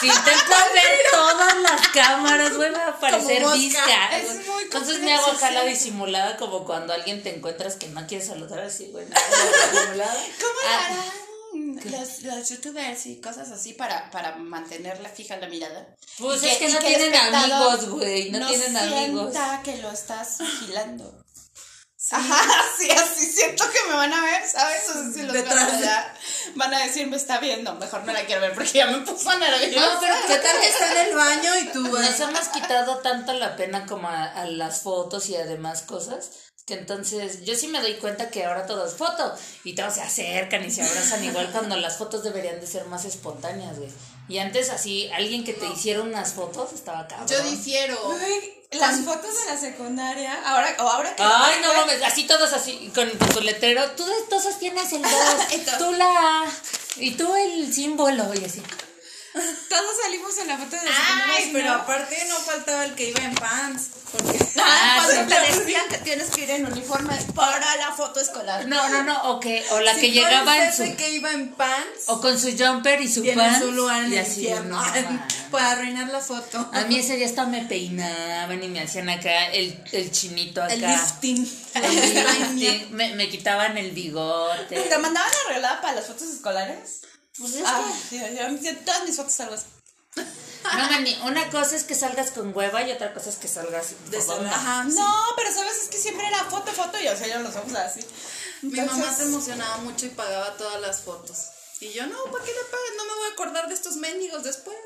Si intento ver todas las cámaras, güey, va a güey. muy Entonces me hago acá la disimulada como cuando alguien te encuentras que no quieres saludar así, güey. disimulada. ¿Cómo lo Ah, harán los, los youtubers y cosas así para, para mantenerla fija la mirada? Pues Y es que no tienen amigos, güey, no tienen amigos. que lo estás vigilando. Ajá, sí, así siento que me van a ver, ¿sabes? O sea, si los Detrás de- allá, van a decir, me está viendo, mejor no la quiero ver porque ya me puso nerviosa. No, pero ¿Qué tal que está en el baño y tú Nos hemos quitado tanto la pena como a, a las fotos y además cosas Que entonces yo sí me doy cuenta que ahora todo es foto y todos se acercan y se abrazan igual cuando las fotos deberían de ser más espontáneas, güey. Y antes así, alguien que te hiciera unas fotos estaba cabrón. Yo difiero. Uy, las fotos de la secundaria, ahora, o ahora que Ay, no mames, así todos así, con, con tu letrero. Tú, tú sostienes el 2, Entonces- tú la y tú el símbolo, y así. Todos salimos en la foto de la secundaria. Ay, ¿sí, pero no? aparte no faltaba el que iba en pants. Porque Ah, Ah, cuando te decían que tienes que ir en uniforme para la foto escolar. No, no, no, o que, o la si que llegaba en su, que iba en pants, o con su jumper y su pants. su lugar en y el así, infierno. no, para arruinar la foto. A mí ese día hasta me peinaban y me hacían acá el, el chinito acá. El lifting. El lifting, me, me quitaban el bigote. ¿Te mandaban arreglada para las fotos escolares? Pues es Ah, que- sí, yo, yo- todas mis fotos salgo así. No, mani, una cosa es que salgas con hueva y otra cosa es que salgas De. Ajá, sí. No, pero sabes, es que siempre era foto, foto y o sea, yo los ojos así. Mi mamá se emocionaba mucho y pagaba todas las fotos. Y yo, no, ¿para qué le pagues? No me voy a acordar de estos mendigos después.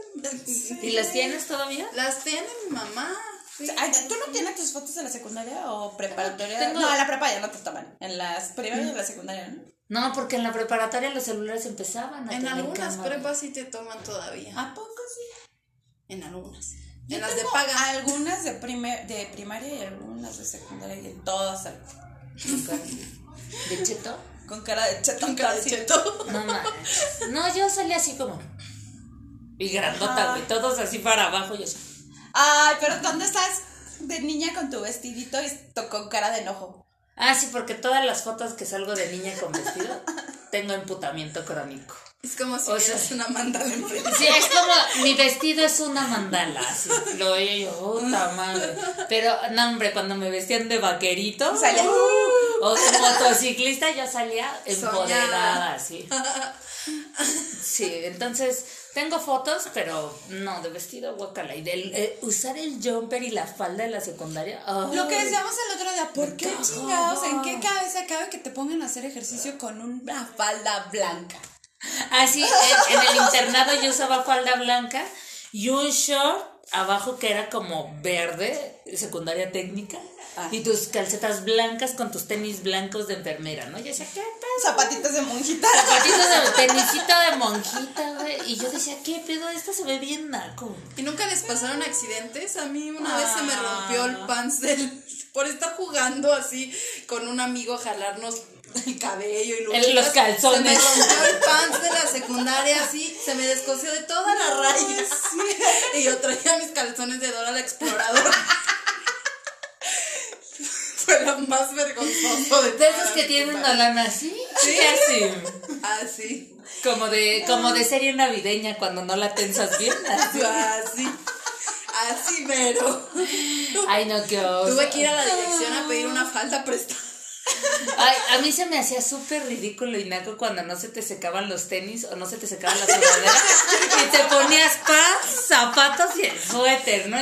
¿Y las tienes todavía? Las tiene mi mamá. sí. ¿Tú no tienes tus fotos de la secundaria o preparatoria? Tengo- No, en la prepa ya no te toman. En las primarias de la secundaria, ¿no? No, porque en la preparatoria los celulares empezaban a En tener algunas cámara. prepas sí te toman todavía. ¿A poco sí? En algunas. Yo en las de paga. Algunas de, primer, de primaria y algunas de secundaria y en todas. ¿De cheto? Con cara de cheto. Con cara de cheto. No yo salí así como. Y grandota, güey. Todos así para abajo. Yo así. Ay, pero ¿dónde estás de niña con tu vestidito y con cara de enojo? Ah, sí, porque todas las fotos que salgo de niña con vestido tengo emputamiento crónico. Es como si O sea- una mandala enfrente. Sí, es como mi vestido es una mandala, así. Lo veía yo, puta madre. Pero, no, hombre, cuando me vestían de vaquerito Salía- uh, o de motociclista, yo salía empoderada, así. Sí, entonces tengo fotos, pero no, de vestido guacala. Y del eh, usar el jumper y la falda de la secundaria. Lo que decíamos el otro día, ¿por qué chingados? ¿En qué cabeza cabe que te pongan a hacer ejercicio con una falda blanca? Ah, sí, en, en el internado yo usaba falda blanca y un short abajo que era como verde, secundaria técnica, Ah. y tus calcetas blancas con tus tenis blancos de enfermera, ¿no? Yo decía, ¿qué pedo? Zapatitos de monjita. Zapatitos de tenisito de monjita, güey. Y yo decía, ¿qué pedo? Esto se ve bien naco. ¿Y nunca les pasaron accidentes? A mí una vez se me Ah. rompió el pants del... Por estar jugando así con un amigo, jalarnos el cabello y los calzones. Se me rompió el pants de la secundaria así, se me descosió de todas las rayas. Y yo traía mis calzones de Dora la Exploradora. Fue lo más vergonzoso de De esos que tienen una lana así, ¿sí? así. Así, Como de, como de serie navideña cuando no la tensas bien. así. así. Así mero. Ay, no, qué oso. Tuve que ir a la dirección a pedir una falda prestada. Ay, a mí se me hacía súper ridículo y cuando no se te secaban los tenis o no se te secaban las sudaderas y te ponías pants, zapatos y el suéter, ¿no?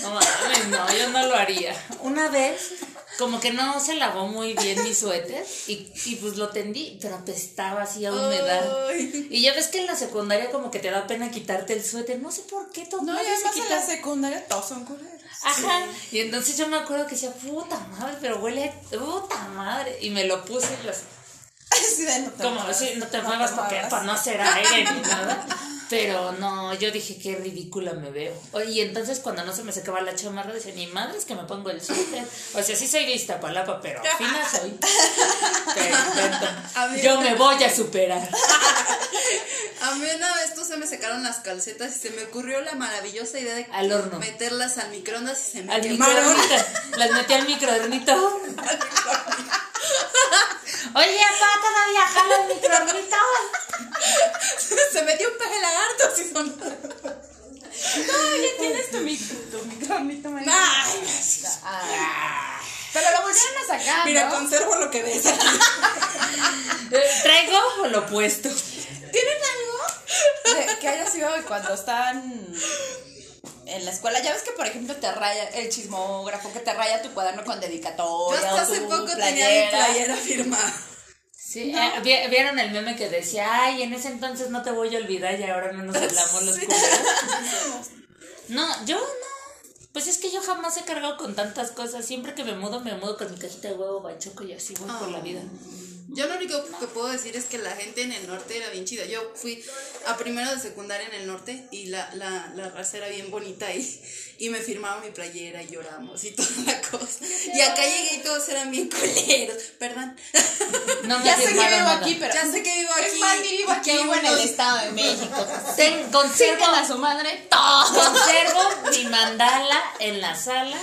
No mames, no, yo no lo haría. Una vez, como que no se lavó muy bien mi suéter y, y pues lo tendí, pero apestaba así a humedad. Ay. Y ya ves que en la secundaria como que te da pena quitarte el suéter, no sé por qué todo No, y nadie se además en la secundaria todos son culeros. Ajá. Y entonces yo me acuerdo que decía, puta madre, pero huele, a puta madre. Y me lo puse y los, de no te como muevas, no te muevas porque muevas. para no hacer aire ni nada. Pero no, yo dije qué ridícula me veo. Y entonces cuando no se me secaba la chamarra decía, ni madre es que me pongo el suéter. O sea, sí soy vista palapa, pero fina soy. Perfecto. Yo me voy a superar. A mí una vez tú se me secaron las calcetas y se me ocurrió la maravillosa idea de Al horno. meterlas al microondas y se me Al quemaron. Las metí al microornito. Oye, papá, todavía jala el microornito. se me dio un peje lagarto así son. Oye, tienes tu, mic- tu micrófono, man. Ay, Ah. Pero lo volvieron a sacar, mira, ¿no? conservo lo que ves. Eh, ¿Traigo o lo opuesto? ¿Tienen algo de que haya sido cuando están en la escuela? Ya ves que, por ejemplo, te raya el chismógrafo, que te raya tu cuaderno con Yo dedicatoria. hasta o hace poco tenía mi playera firmada. Sí, eh, vi- ¿vieron el meme que decía, ay, en ese entonces no te voy a olvidar y ahora no nos hablamos los culeros? No, yo no. Pues es que yo jamás he cargado con tantas cosas. Siempre que me mudo, me mudo con mi cajita de huevo, bachoco y así voy por la vida. Yo lo único que puedo decir es que la gente en el norte era bien chida. Yo fui a primero de secundaria en el norte y la, la, la raza era bien bonita y, y me firmaban mi playera y lloramos y toda la cosa. Y acá llegué y todos eran bien culeros. Perdón. No me Ya sé que vivo nada. aquí, pero. Ya sé que vivo Es aquí. más, ni vivo aquí, Aquí vivo en el. Estado de México. Ten- conservo, a su madre todo. conservo mi mandala en la sala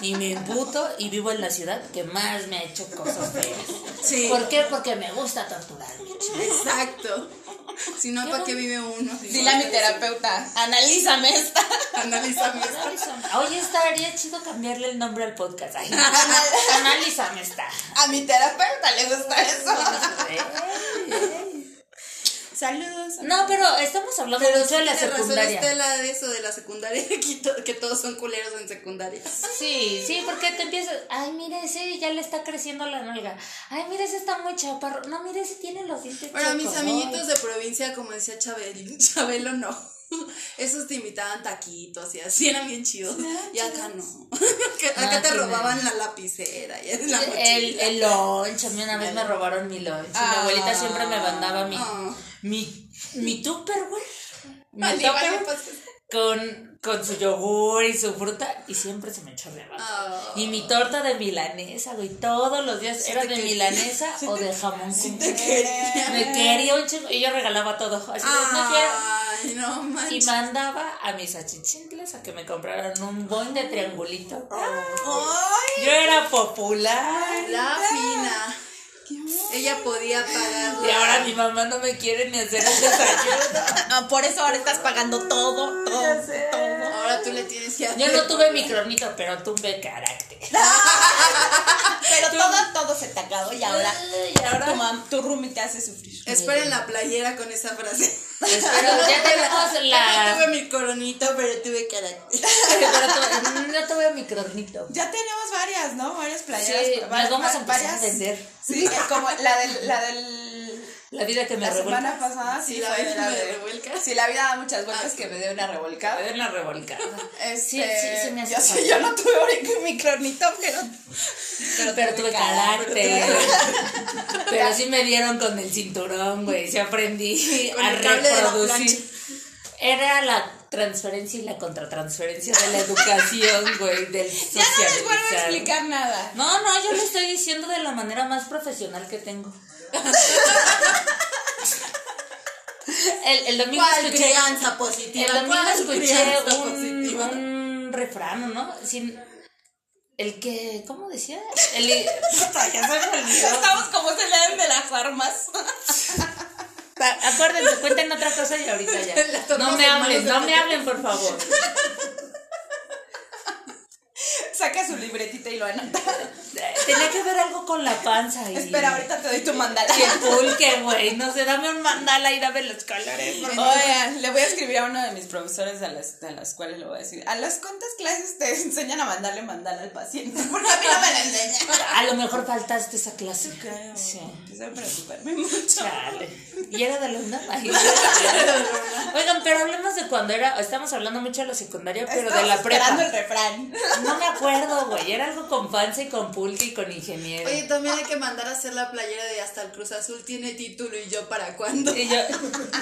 y me embuto y vivo en la ciudad que más me ha hecho cosas feas. Sí. ¿Por qué? Porque me gusta torturarme. Exacto. Si no, ¿para qué vive uno? Si Dile a mi terapeuta, analízame esta. Analízame. Analízame. Oye, estaría chido cambiarle el nombre al podcast. Ay, analízame esta. A mi terapeuta le gusta eso. Saludos. No, pero estamos hablando Pero mucho sí de la tiene razón secundaria. Estela de eso de la secundaria, que, to- que todos son culeros en secundaria. Sí, sí, porque te empiezas, ay, mira ese ya le está creciendo la nalga. Ay, mira ese está muy chaparro. No, mira ese tiene los dientes Para mis amiguitos de provincia, como decía Chabel, Chabelo, no. Esos te invitaban taquitos y así eran bien chidos. Y acá no. Acá Ah, te robaban la lapicera y la El, mochila. el lunch, a mí una vez me robaron mi lunch. mi abuelita siempre me mandaba mi, Ah. mi, mi tupperware. Mi Vale, vale, tupper pues. con, con su yogur y su fruta y siempre se me chorreaba. Ah. Y mi torta de milanesa, güey, todos los días era de milanesa o de jamón con te quería. Me quería un chingo y yo regalaba todo. Así no no Y mandaba a mis achichincles a que me compraran un boing de triangulito. Ay, Yo era popular. La fina. Ella podía pagar. Y ahora mi mamá no me quiere ni hacer el desayuno. ah, por eso ahora estás pagando todo, todo, todo. Ahora tú le tienes que hacer. Yo no tuve micronito, pero tuve carácter. Pero todo, todo se te acabó y ahora, Y ahora- tu, mam, tu roomie te hace sufrir. Esperen la playera con esa frase. Espero, ya tenemos No la. tuve mi coronito, pero tuve carácter. Pero tu- no tuve micronito. Ya tenemos varias, ¿no? Varias playeras. Sí, va- las vamos a empezar varias- a vender. Sí, es como la del, la del La vida que me la revuelca. semana pasada sí, Sí, la fue vida la me de revuelca. Sí, la vida da muchas vueltas Ah, que me dio una revolcada. Me den la revolcada. Este, Sí, sí, sí me hace yo, sí, yo no tuve ahorita mi cronito, pero Pero, tuve carácter. carácter. Pero sí me dieron con el cinturón, güey. Sí aprendí Con a el cable de la reproducir. Era la transferencia y la contratransferencia de la educación, güey, del ya no les vuelvo a explicar nada. No, no, yo lo estoy diciendo de la manera más profesional que tengo. El, el domingo ¿Cuál escuché, crianza positiva? el domingo ¿Cuál escuché un, positiva? un refrán, ¿no? Sin, el que, ¿cómo decía? El, ya se me olvidó. Estamos como se leen de las armas. Acuérdense, cuenten otra cosa y ahorita ya. No me en hablen, no me hablen, por favor. Saca su libretita y lo anota. Tenía que ver algo con la panza. Y, Espera, ahorita te doy tu mandala. El pulque, güey. No sé, dame un mandala y dame los colores. Oigan, le voy a escribir a uno de mis profesores de la, de la escuela y le voy a decir, ¿a las cuántas clases te enseñan a mandarle mandala al paciente? Porque a mí no me la enseñan. A lo mejor faltaste esa clase. Creo. Sí. Empecé a preocuparme mucho. Chale. ¿Y era de la UNAM? Oigan, pero hablemos de cuando era. Estamos hablando mucho de la secundaria, pero de la prepa. el refrán. No me acuerdo, güey. Era algo con panza y con pulque y con ingeniero. Oye, también hay que mandar a hacer la playera de hasta el Cruz Azul tiene título y yo para cuándo. Y yo,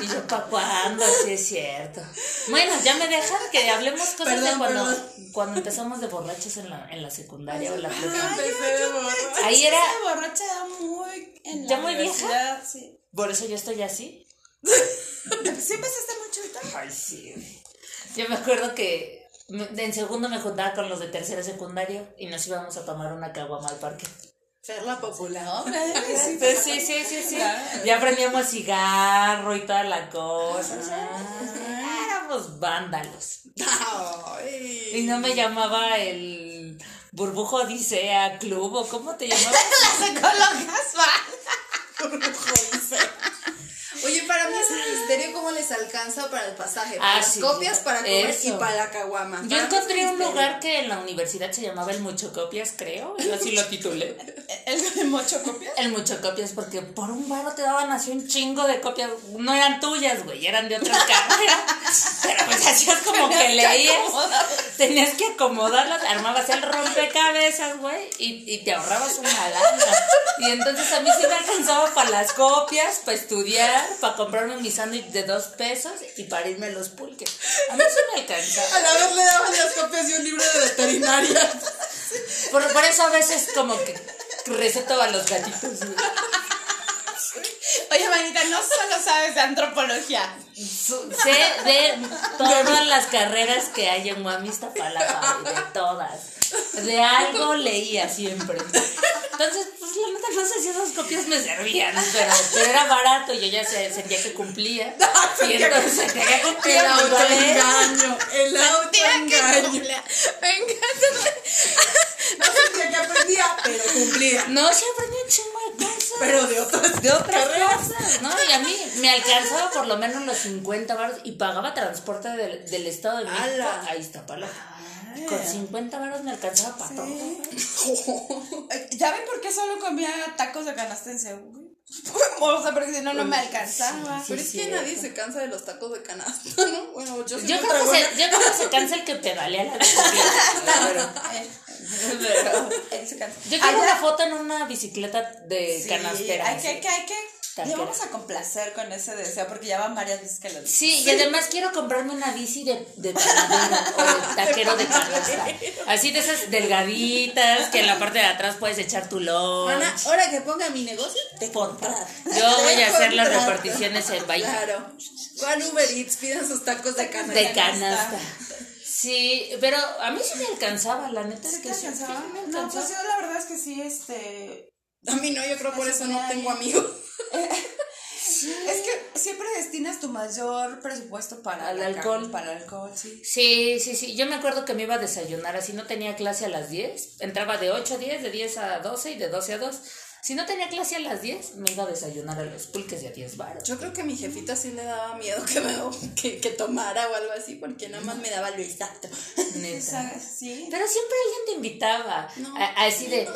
y yo, ¿pa' cuándo? Sí, es cierto. Bueno, ya me dejan que hablemos cosas de Perdón, cuando, perdón. cuando empezamos de borrachos en la, en la secundaria o en la prepa. Empecé de borracha. Ahí era- esa borracha ya muy. En ¿Ya la muy vieja? Sí. Por eso yo estoy así. ¿Sí empezaste mucho ahorita? Ay, sí. Yo me acuerdo que en segundo me juntaba con los de tercera secundaria y nos íbamos a tomar una caguama al parque. Ser la popular. sí. Pues sí, sí, sí, sí. Ya aprendíamos cigarro y toda la cosa. éramos vándalos. Ay. Y no me llamaba el burbujo odisea club o cómo te llamaba. Las ecólogas van. Oye, para mí es un misterio cómo les alcanza para el pasaje. Ah, Para las sí. copias, para comer Eso. y para la caguama. Yo encontré un lugar que en la universidad se llamaba el Muchocopias, creo. Yo así lo titulé. ¿El de mocho copias? El mucho copias, porque por un baro te daban así un chingo de copias. No eran tuyas, güey, eran de otras carreras. Pero pues hacías como que leías. Tenías que acomodarlas, armabas el rompecabezas, güey, y, y te ahorrabas una lana. Y entonces a mí sí me alcanzaba para las copias, para estudiar, para comprarme mi sándwich de dos pesos y para irme a los pulques. A mí sí me alcanzaba. A la vez le daban las copias de un libro de veterinaria. Por, por eso a veces como que receto a los gatitos. Oye, manita, no solo sabes de antropología. Sé de todas las carreras que hay en Guamistapalapa, güey, de todas. De algo leía siempre. Entonces, pues la neta no sé si esas copias me servían, pero, pero era barato y yo ya se- sentía que cumplía. Y entonces sentía que El cumplía. ¿vale? autoengaño. El autoengaño. Me encanta. No sentía que aprendía, pero cumplía. No, sí aprendí un chingo de cosas. Pero de otras de otras cosas, ¿no? Y a mí me alcanzaba por lo menos los 50 baros y pagaba transporte del, del Estado de México a Iztapalapa. Con 50 baros me alcanzaba para todo. Eh, ¿Ya ven por qué solo comía tacos de canasta en Seúl? O sea, porque si no, no me alcanzaba. Pero es que nadie se cansa de los tacos de canasta, ¿no? Bueno, yo sí Yo creo, que se, yo creo que se cansa el que pedalea la bicicleta. Pero- Pero él se cansa. Yo quiero una foto en una bicicleta de Sí, canastera. Hay que, hay que, hay que. Le vamos a complacer con ese deseo porque ya van varias veces que lo digo. Sí, y además quiero comprarme una bici de, de panadero o de taquero de canasta. Así de esas delgaditas que en la parte de atrás puedes echar tu lunch. Mana, ahora que ponga mi negocio, te comprar. Yo voy a hacer las reparticiones en Bahía. Claro. Juan Uber Eats, pidan sus tacos de canasta. De canasta. Sí, pero a mí sí me alcanzaba, la neta es ¿Sí que te sí, alcanzaba? sí me No, alcanzaba. pues yo la verdad es que sí, este. A mí no, yo creo por eso no tengo amigos. Es que siempre destinas tu mayor presupuesto para Al alcohol. carne, Para el alcohol, sí. Sí, sí, sí. Yo me acuerdo que me iba a desayunar así, no tenía clase a las 10. Entraba de 8 a 10, de 10 a 12 y de 12 a 2. Si no tenía clase a las 10, me iba a desayunar a los pulques de a 10 baros. Yo creo que mi jefita sí le daba miedo que, me, que, que tomara o algo así, porque nada más me daba lo exacto. Neta. ¿Sabes? Sí. Pero siempre alguien te invitaba. No. A, a así de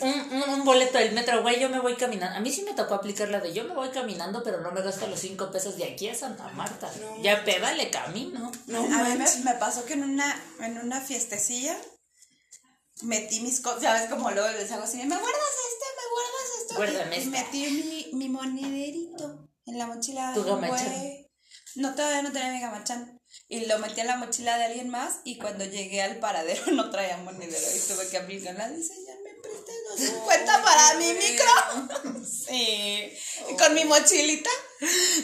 un, un, un boleto del metro, güey, yo me voy caminando. A mí sí me tocó aplicar la de yo me voy caminando, pero no me gasto los 5 pesos de aquí a Santa Marta. No ya pedale camino. No, a mí me, pasó que en una, en una fiestecilla metí mis cosas, ya ves como luego les hago así, ¿me guardas este? ¿Me guardas esto? Guárdame y, metí mi, mi monederito en la mochila de un güey. No, todavía no tenía mi gamachán. Y lo metí en la mochila de alguien más y cuando llegué al paradero no traía monedero y tuve que aplicar la de señor, me presté los 50 para mi micro. sí. Con mi mochilita.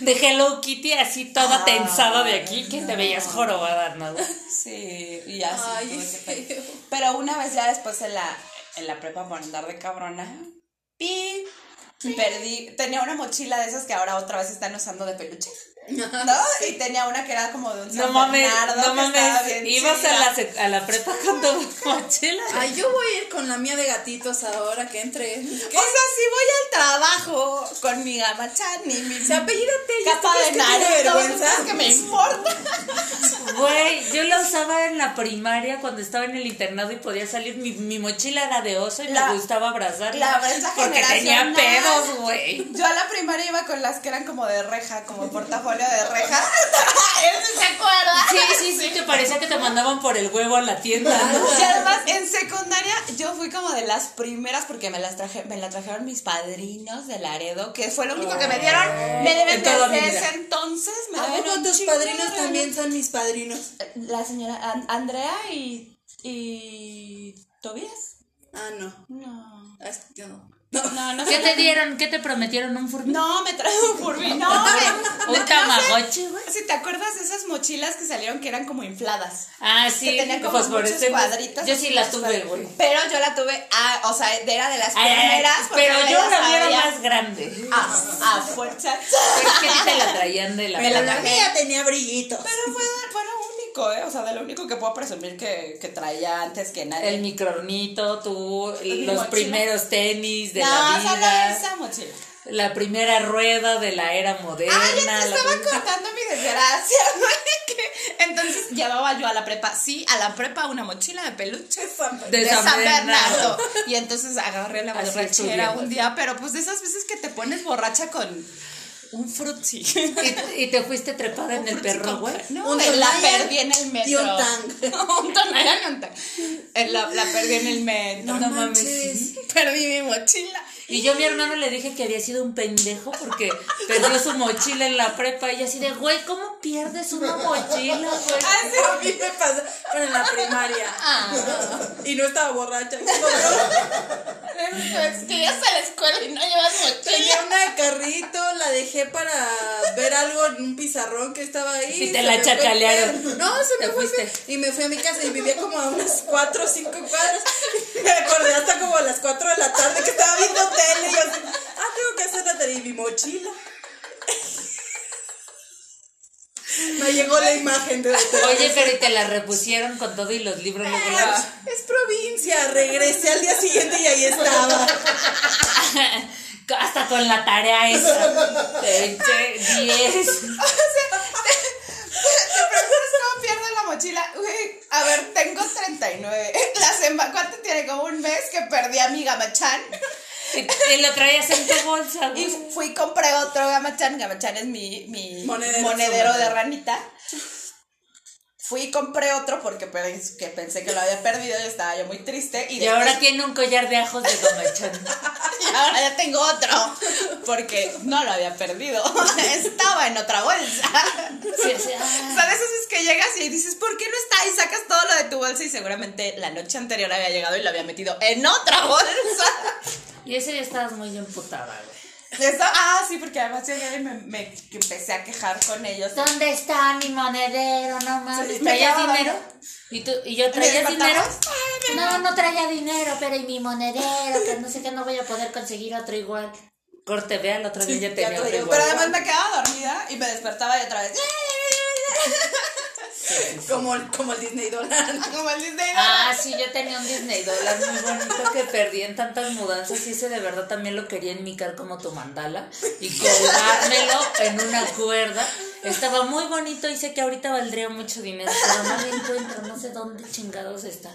De Hello Kitty así toda Ah, tensada de aquí que te veías jorobada, ¿no? Sí, y así Ay, tuve que. Pero una vez ya después en la, en la prepa por andar de cabrona, pi, perdí, tenía una mochila de esas que ahora otra vez están usando de peluche. ¿No? Y tenía una que era como de un No mames, Bernardo, no mames. Ibas a la, a la prepa con tu mochila. Ay, yo voy a ir con la mía de gatitos ahora que entre. O sea, si voy al trabajo con mi gamachán y mi Se apellídate. capa de vergüenza. ¿sabes que me importa? Güey, yo la usaba en la primaria cuando estaba en el internado y podía salir. Mi, mi mochila era de oso y La- me gustaba abrazarla. la Porque tenía pedos, güey. Yo a la primaria iba con las que eran como de reja, como portafolio de reja. ¿Él sí se acuerda? Sí, sí, sí, te parecía que te mandaban por el huevo a la tienda, ¿no? Y además en secundaria yo fui como de las primeras porque me las traje, me la trajeron mis padrinos de Laredo, que fue lo único que me dieron. Me deben desde ese entonces. Me ¿A deben tus padrinos también son mis padrinos? La señora An- Andrea y y Tobias. Ah, no. No. Ah, es- yo no. No, no ¿Qué te dieron? ¿Qué te prometieron? ¿Un furby? No, me trajo un Furby. No, me- ¿Un tamagotchi, güey? Si te acuerdas de esas mochilas que salieron que eran como infladas. Ah, sí. que tenía como muchos cuadritos. Yo sí así, la muchos tuve, güey. Pero yo la tuve, ah, o sea, era de las primeras. pero ya yo la vi era más grande. A, a fuerza. Pero es que a te la traían de la Pero la la mía tenía brillitos. Pero fue, fue lo único, ¿eh? O sea, de lo único que puedo presumir que, que traía antes que nadie. El microornito, tú, los mochila. primeros tenis de no, la solo vida, esa mochila. la primera rueda de la era moderna. Ah, yo te estaba contando mi desgracia, que Entonces llevaba yo a la prepa, sí, a la prepa una mochila de peluche De de San San Bernardo. Bernardo. Y entonces agarré la borrachera un día, pero pues de esas veces que te pones borracha con un frutzi. Y, y te fuiste trepada en el perro, güey. No, Un la perdí en el metro. y un tang. un tonaya y un tang. La, la perdí en el metro. No mames, manches. sí. Perdí mi mochila. Y yo a mi hermano le dije que había sido un pendejo porque perdió su mochila en la prepa y así de, güey, ¿cómo pierdes una mochila, güey? A mí me pasó, pero en la primaria. Ah. Y no estaba borracha. Es que ya a la escuela y no llevas Tenía mochila. una de carrito, la dejé para ver algo en un pizarrón que estaba ahí. Y te la fue chacalearon. No, se me fue. fuiste. Y me fui a mi casa y vivía como a unas 4 o 5 cuadras. Me acordé hasta como a las 4 de la tarde que estaba viendo tele y yo así, ah, tengo que hacer la tarea y mi mochila. Me llegó la imagen de. Oye, pero y te la repusieron con todo y los libros luego. Es provincia, regresé al día siguiente y ahí estaba. Hasta con la tarea esa. Te eché 10. ¿Te preguntas cómo pierdo la mochila? Güey, a ver, tengo 39. La ¿Cuánto tiene? Como un mes que perdí a mi gamachán. Y, y lo traías en tu bolsa, Y fui y compré otro gamachán. Gamachán es mi, mi Monedero. monedero, de ranita. Fui y compré otro porque que pensé que lo había perdido y estaba yo muy triste. Y, Y después- ahora tiene un collar de ajos de gomachón. y ahora ya tengo otro. Porque no lo había perdido. Estaba en otra bolsa. Sí, sí, O ah. esas veces que llegas y dices, ¿por qué no está? Y sacas todo lo de tu bolsa y seguramente la noche anterior había llegado y lo había metido en otra bolsa. Y ese día estabas muy emputada, güey. Eso- ah, sí, porque además llegué y me, me empecé a quejar con ellos. ¿Dónde está mi monedero? No mames. Sí, me ¿Traías dinero? ¿Y, tú, ¿Y yo traía dinero? "Ay, mi No, no traía dinero, pero y mi monedero, que no sé qué, no voy a poder conseguir otro igual. Corte, vea, el otro día ya ya tenía otro traía igual. Pero además me quedaba dormida y me despertaba y otra vez. Como, el- como el Disney Dólar. Como el Disney. Ah, sí, yo tenía un Disney dólar muy bonito que perdí en tantas mudanzas y ese de verdad también lo quería enmicar como tu mandala y colgármelo en una cuerda. Estaba muy bonito y sé que ahorita valdría mucho dinero, pero no lo encuentro, no sé dónde chingados está.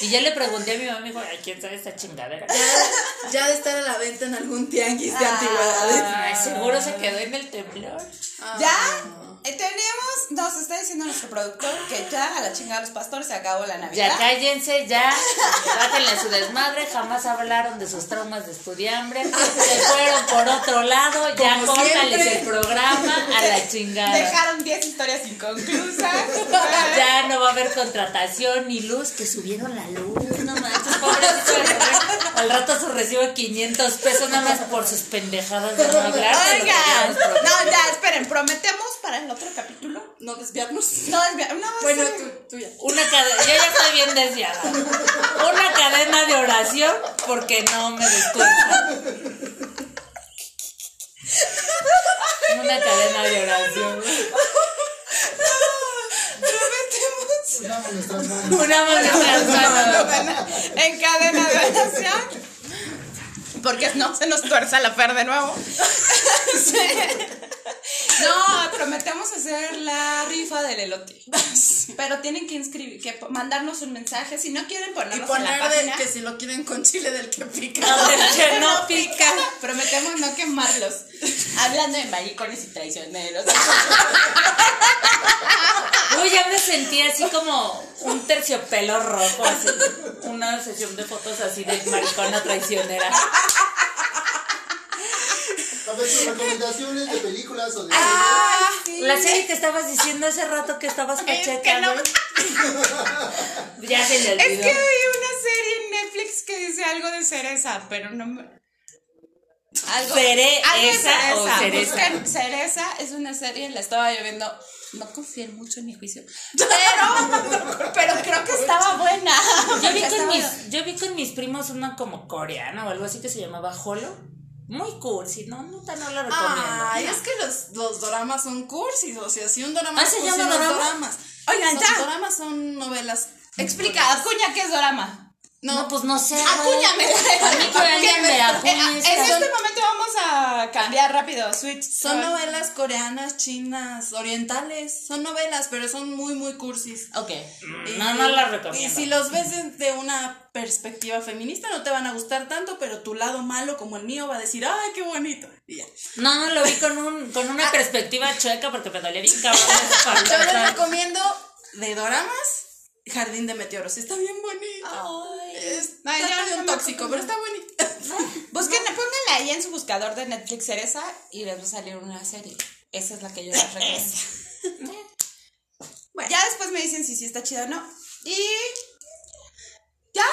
Y ya le pregunté a mi mamá y me dijo, ay, ¿quién sabe esta chingadera? Ya, ya de estar a la venta en algún tianguis de Ah. antigüedades. Ay, seguro se quedó en el temblor. Ya eh, teníamos, nos está diciendo nuestro productor que ya a la chingada los pastores se acabó la Navidad. Ya cállense, ya, bájenle su desmadre, jamás hablaron de sus traumas de estudiambre, se fueron por otro lado, ya córtales el programa a la chingada. Dejaron 10 historias inconclusas. Ya no va a haber contratación ni luz, que subieron la luz, no manches, pobrecito. Al rato su recibo de 500 pesos nada más por sus pendejadas de no hablar. Oigan, no, ya, esperen, prometemos para el otro capítulo. No desviarnos. No, es bien, no, Bueno, sí. tú, tú ya. Una cadena, yo ya estoy bien desviada. Una cadena de oración porque no me descuenta. Una cadena de oración. Unamos nuestras manos. Una mano en cadena de oración. Porque no se nos tuerza la fer de nuevo. Sí. No, prometemos hacer la rifa del elote. Pero tienen que inscribir, que mandarnos un mensaje. Si no quieren Y ponernos en la poner de página. que si lo quieren con chile del que pica. Ver, que no pica. Prometemos no quemarlos. Hablando de maricones y traicioneros. Uy, ya me sentí así como un terciopelo rojo, así. Una sesión de fotos así de maricona traicionera. A ver, sus recomendaciones de películas o de Ah, La serie que estabas diciendo hace rato que estabas Es que no-. Ya se le Es olvidó. que vi una serie en Netflix que dice algo de cereza, pero no me. Algo, ¿Cereza algo de o cereza? Busquen cereza es una serie, la estaba yo viendo. No confié mucho en mi juicio. Pero, pero creo que estaba buena. Yo vi, Porque con estaba- mis, yo vi con mis primos una como coreana o algo así que se llamaba Holo. Muy cursi, no, neta no la recomiendo. Ay, es que los, los doramas son cursis, o sea, si un dorama ¿Ah, se llama dorama? doramas. Oigan, Los ya. doramas son novelas. Explica, acuña qué es dorama. No, pues no sé. güey. Acuñamela. A mí que alguien me En este momento vamos a cambiar rápido, switch. Son novelas coreanas, chinas, orientales. Son novelas, pero son muy, muy cursis. Ok. Y- No, no la Y recomiendo. si los ves desde una perspectiva feminista, no te van a gustar tanto, pero tu lado malo, como el mío, va a decir, ¡ay, qué bonito! Y ya. No, lo vi con, un, con una perspectiva chueca porque me dolía bien cabrón. Yo les recomiendo de doramas, Jardín de Meteoros. Está bien bonito. Es No, yo de un tóxico, pero está bonito. Busquen, pónganla ahí en su buscador de Netflix Cereza y les va a salir una serie. Esa es la que yo les recomiendo. Ya después me dicen si sí está chida o no. Y ya.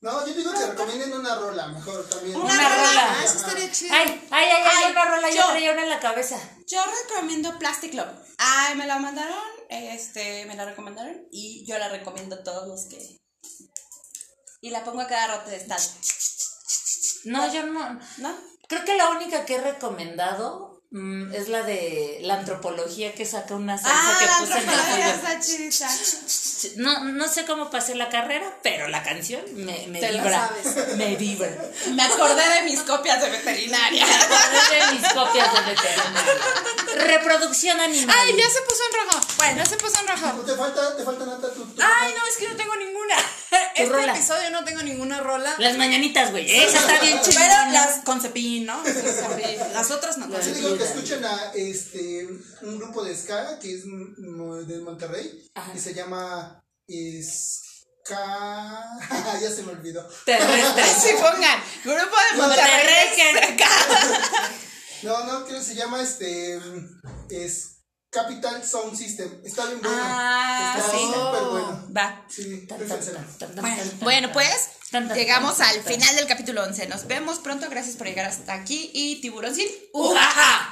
No, yo digo que recomienden una rola, mejor también. Una rola. Ah, eso estaría chido. Ay, ay, ay, ay, Ay, una rola, yo yo. traía una en la cabeza. Yo recomiendo Plastic Love. Ay, me la mandaron, este, me la recomendaron y yo la recomiendo a todos los que... Y la pongo a cada rato de estar, No, yo no. ¿no? Creo que la única que he recomendado mm, es la de la antropología que saca una salsa Ah, que la puse en el pollo. No, no sé cómo pasé la carrera, pero la canción me, me Te vibra. sabes. Me vibra. Me acordé de mis copias de veterinaria. Acordé de mis copias de veterinario. Reproducción animal. Ay, ya se puso en rojo. Bueno, ya se puso en rojo. Te falta, te falta Nata tu, tu- Ay, no, es que no tengo ninguna. Este rola. episodio no tengo ninguna rola. Las mañanitas, güey. Esa está bien Pero chida. las con cepillín, ¿no? Las otras no. Yo digo que escuchen a este un grupo de ska que es de Monterrey Ajá. y se llama Ska ya se me olvidó. Terrestre. Sí, pongan. Grupo de No, Monterrey. No, no, creo que se llama este es Capital Sound System. Está bien bueno. Ah, Está sí. súper bueno. Va. Sí, Bueno, Bueno, pues llegamos al final del capítulo 11. Nos vemos pronto. Gracias por llegar hasta aquí. Y tiburoncín. ¡Ujaja!